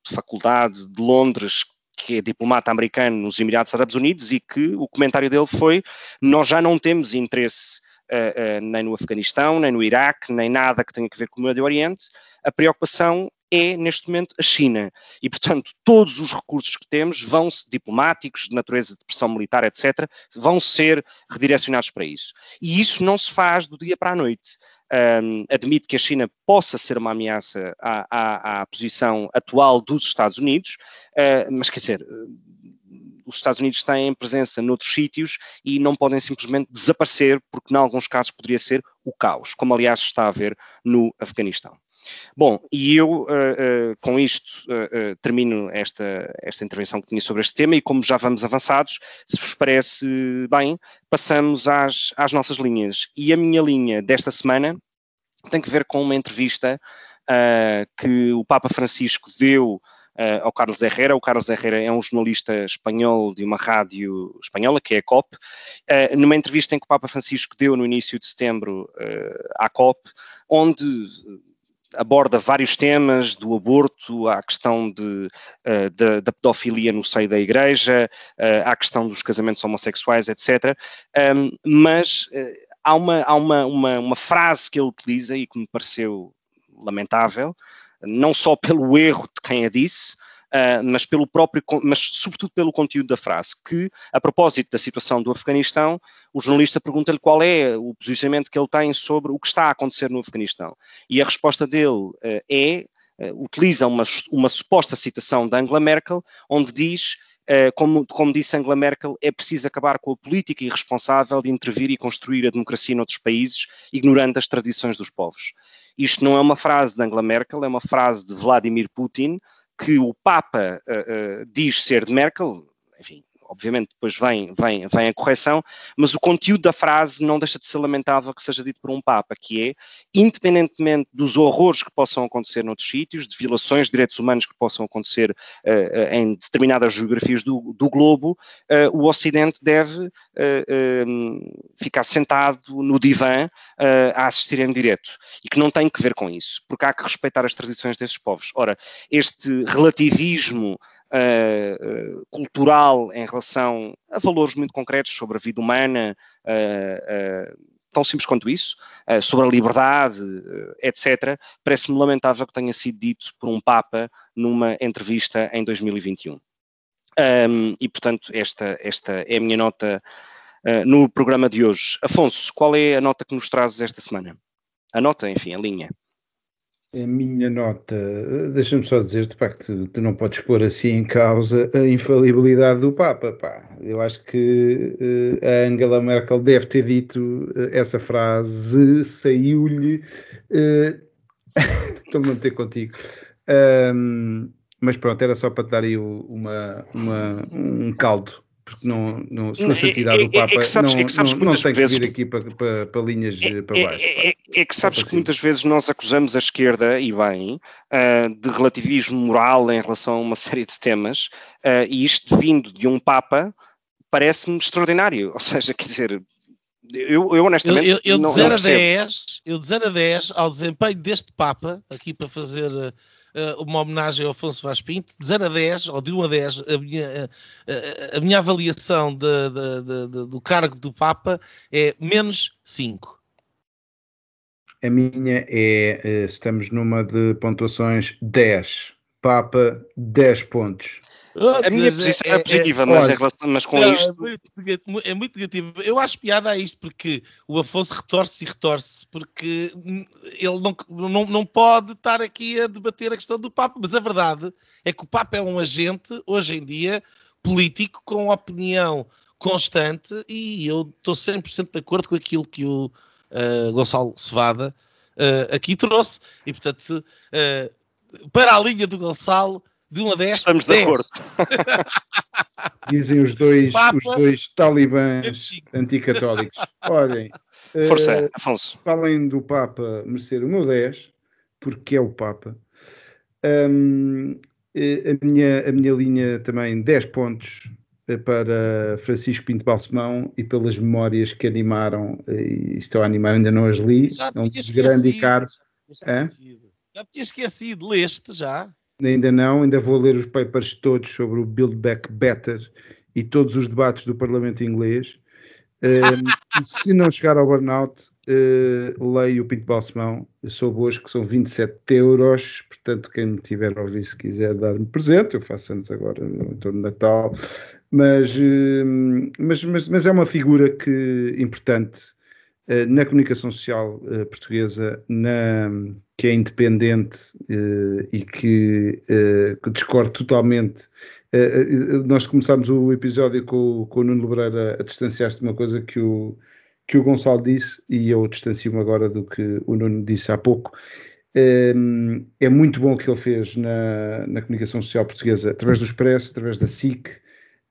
de faculdade de Londres que é diplomata americano nos Emirados Árabes Unidos e que o comentário dele foi: nós já não temos interesse uh, uh, nem no Afeganistão, nem no Iraque, nem nada que tenha a ver com o Médio Oriente. A preocupação é, neste momento, a China. E, portanto, todos os recursos que temos vão diplomáticos, de natureza de pressão militar, etc., vão ser redirecionados para isso. E isso não se faz do dia para a noite um, admite que a China possa ser uma ameaça à, à, à posição atual dos Estados Unidos, uh, mas quer dizer, os Estados Unidos têm presença noutros sítios e não podem simplesmente desaparecer, porque, em alguns casos, poderia ser o caos, como aliás está a ver no Afeganistão. Bom, e eu uh, uh, com isto uh, termino esta, esta intervenção que tinha sobre este tema e como já vamos avançados, se vos parece bem, passamos às, às nossas linhas. E a minha linha desta semana tem que ver com uma entrevista que o Papa Francisco deu Uh, ao Carlos Herrera. O Carlos Herrera é um jornalista espanhol de uma rádio espanhola, que é a COP. Uh, numa entrevista em que o Papa Francisco deu no início de setembro uh, à COP, onde aborda vários temas, do aborto à questão de, uh, da, da, pedofilia no seio da igreja, uh, à questão dos casamentos homossexuais, etc. Mas uh, há, uma, há uma, uma, uma, frase que ele utiliza e que me pareceu lamentável, não só pelo erro de quem a disse, uh, mas pelo próprio, mas sobretudo pelo conteúdo da frase, que a propósito da situação do Afeganistão, o jornalista pergunta-lhe qual é o posicionamento que ele tem sobre o que está a acontecer no Afeganistão. E a resposta dele uh, é, uh, utiliza uma, uma suposta citação da Angela Merkel, onde diz como, como, disse Angela Merkel, é preciso acabar com a política irresponsável de intervir e construir a democracia noutros países, ignorando as tradições dos povos. Isto não é uma frase de Angela Merkel, é uma frase de Vladimir Putin, que o Papa uh, uh, diz ser de Merkel, enfim, obviamente depois vem, vem, vem a correção, mas o conteúdo da frase não deixa de ser lamentável que seja dito por um Papa, que é, independentemente dos horrores que possam acontecer noutros sítios, de violações de direitos humanos que possam acontecer uh, em determinadas geografias do, do globo, uh, o Ocidente deve uh, ficar sentado no divã a assistir em direto, e que não tem que ver com isso, porque há que respeitar as tradições desses povos. Ora, este relativismo uh, cultural em relação a valores muito concretos sobre a vida humana, uh, tão simples quanto isso, sobre a liberdade, etc., parece-me lamentável que tenha sido dito por um Papa numa entrevista em 2021. Um, e, portanto, esta, esta é a minha nota uh, no programa de hoje. Afonso, qual é a nota que nos trazes esta semana? A nota, enfim, a linha. A minha nota, deixa-me só dizer-te, pá, que tu, tu, não podes pôr assim em causa a infalibilidade do Papa, pá. Eu acho que uh, a Angela Merkel deve ter dito uh, essa frase, saiu-lhe. *laughs* Estou-me a meter contigo. Um, mas pronto, era só para te dar aí uma, uma, um caldo porque não, não, se o Papa, é, é, sabes, não, é sabes não, não tem que vir aqui para, para, para linhas é, para baixo. É, é que sabes que muitas vezes nós acusamos a esquerda, e bem, uh, de relativismo moral em relação a uma série de temas, uh, e isto vindo de um Papa parece-me extraordinário. Ou seja, quer dizer, eu, eu honestamente. Eu, eu, eu, de 0 a 10, eu de 0 a 10, ao desempenho deste Papa, aqui para fazer uh, uma homenagem ao Afonso Vaz Pinto, de 0 a 10, ou de 1 a 10, a minha, a, a minha avaliação de, de, de, do cargo do Papa é menos 5. A minha é, eh, estamos numa de pontuações 10. Papa, 10 pontos. A minha posição é, é positiva, é, mas, olha, mas com não, isto. É muito, é muito negativo. Eu acho piada a isto porque o Afonso retorce e retorce, porque ele não, não, não pode estar aqui a debater a questão do Papa. Mas a verdade é que o Papa é um agente, hoje em dia, político, com opinião constante, e eu estou 100% de acordo com aquilo que o uh, Gonçalo Cevada uh, aqui trouxe. E portanto, uh, para a linha do Gonçalo de 1 a 10. Estamos 10. de acordo. *laughs* Dizem os dois, Papa, os dois talibãs anticatólicos. Olhem, *laughs* Força, uh, Afonso. Além do Papa merecer o meu 10, porque é o Papa, um, a, minha, a minha linha também 10 pontos eh, para Francisco Pinto Balsemão e pelas memórias que animaram, e estou a animar, ainda não as li, é um grande e caro. Já, tinha esquecido, leste já? Ainda não, ainda vou ler os papers todos sobre o Build Back Better e todos os debates do Parlamento Inglês. Uh, se não chegar ao burnout, uh, leio o Pinto Balsemão. soube hoje que são 27 euros. Portanto, quem me tiver a ouvir, se quiser dar-me presente, eu faço antes agora, no entorno de Natal. Mas, uh, mas, mas, mas, é uma figura que, importante na comunicação social uh, portuguesa, na, que é independente uh, e que, que totalmente. nós começámos o episódio com, com o Nuno Lebreira a distanciar-se de uma coisa que o, que o Gonçalo disse e eu distancio-me agora do que o Nuno disse há pouco. é muito bom o que ele fez na, na comunicação social portuguesa, através do Expresso, através da SIC,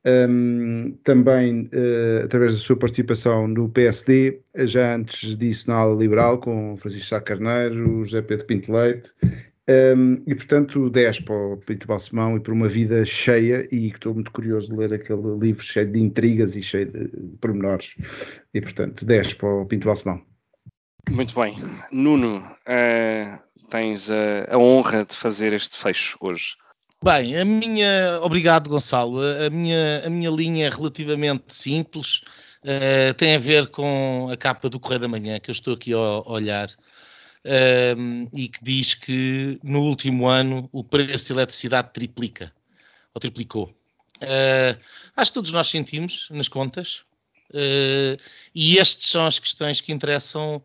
um, também uh, através da sua participação no PSD, já antes disso na ala liberal, com Francisco Sá Carneiro, José Pedro Pinto Leite, um, e portanto 10 para o Pinto Balsemão e por uma vida cheia, e que estou muito curioso de ler aquele livro cheio de intrigas e cheio de, pormenores, e portanto 10 para o Pinto Balsemão. Muito bem. Nuno, uh, tens a, a honra de fazer este fecho hoje. Bem, a minha. Obrigado, Gonçalo. A minha, a minha linha é relativamente simples. Uh, tem a ver com a capa do Correio da Manhã, que eu estou aqui a, olhar, uh, e que diz que no último ano o preço de eletricidade triplica, ou triplicou. Uh, acho que todos nós sentimos nas contas, e estas são as questões que interessam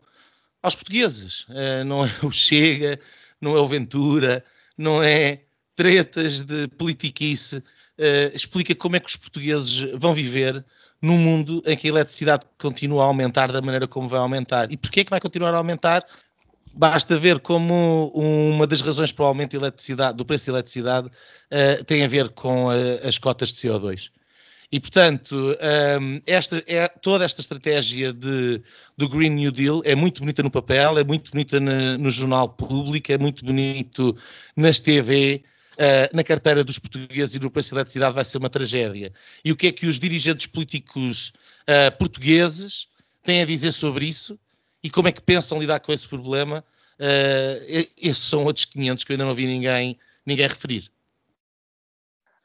aos portugueses. não é o Chega, não é o Ventura, não é tretas de politiquice, uh, explica como é que os portugueses vão viver num mundo em que a eletricidade continua a aumentar da maneira como vai aumentar. E porquê é que vai continuar a aumentar? Basta ver como uma das razões para o aumento do preço da eletricidade uh, tem a ver com uh, as cotas de CO2. E, portanto, um, esta, é, toda esta estratégia de, do Green New Deal é muito bonita no papel, é muito bonita no, no jornal público, é muito bonito nas TV, uh, na carteira dos portugueses e no preço da eletricidade vai ser uma tragédia. E o que é que os dirigentes políticos uh, portugueses têm a dizer sobre isso e como é que pensam lidar com esse problema? Uh, esses são outros 500 que eu ainda não vi ninguém, ninguém referir.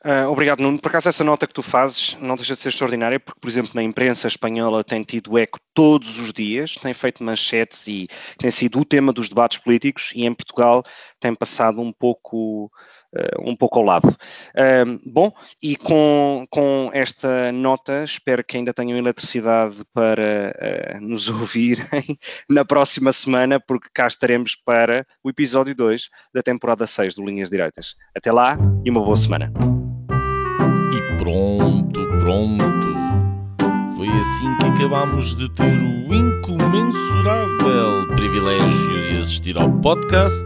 Uh, obrigado, Nuno. Por acaso, essa nota que tu fazes não deixa de ser extraordinária, porque, por exemplo, na imprensa espanhola tem tido eco todos os dias, tem feito manchetes e tem sido o tema dos debates políticos, e em Portugal tem passado um pouco um pouco ao lado. bom, e com, com esta nota, espero que ainda tenham eletricidade para uh, nos *laughs* ouvirem na próxima semana, porque cá estaremos para o episódio 2 da temporada 6 do Linhas Direitas. Até lá e uma boa semana. E pronto, pronto. Foi assim que acabámos de ter o incomensurável privilégio de assistir ao podcast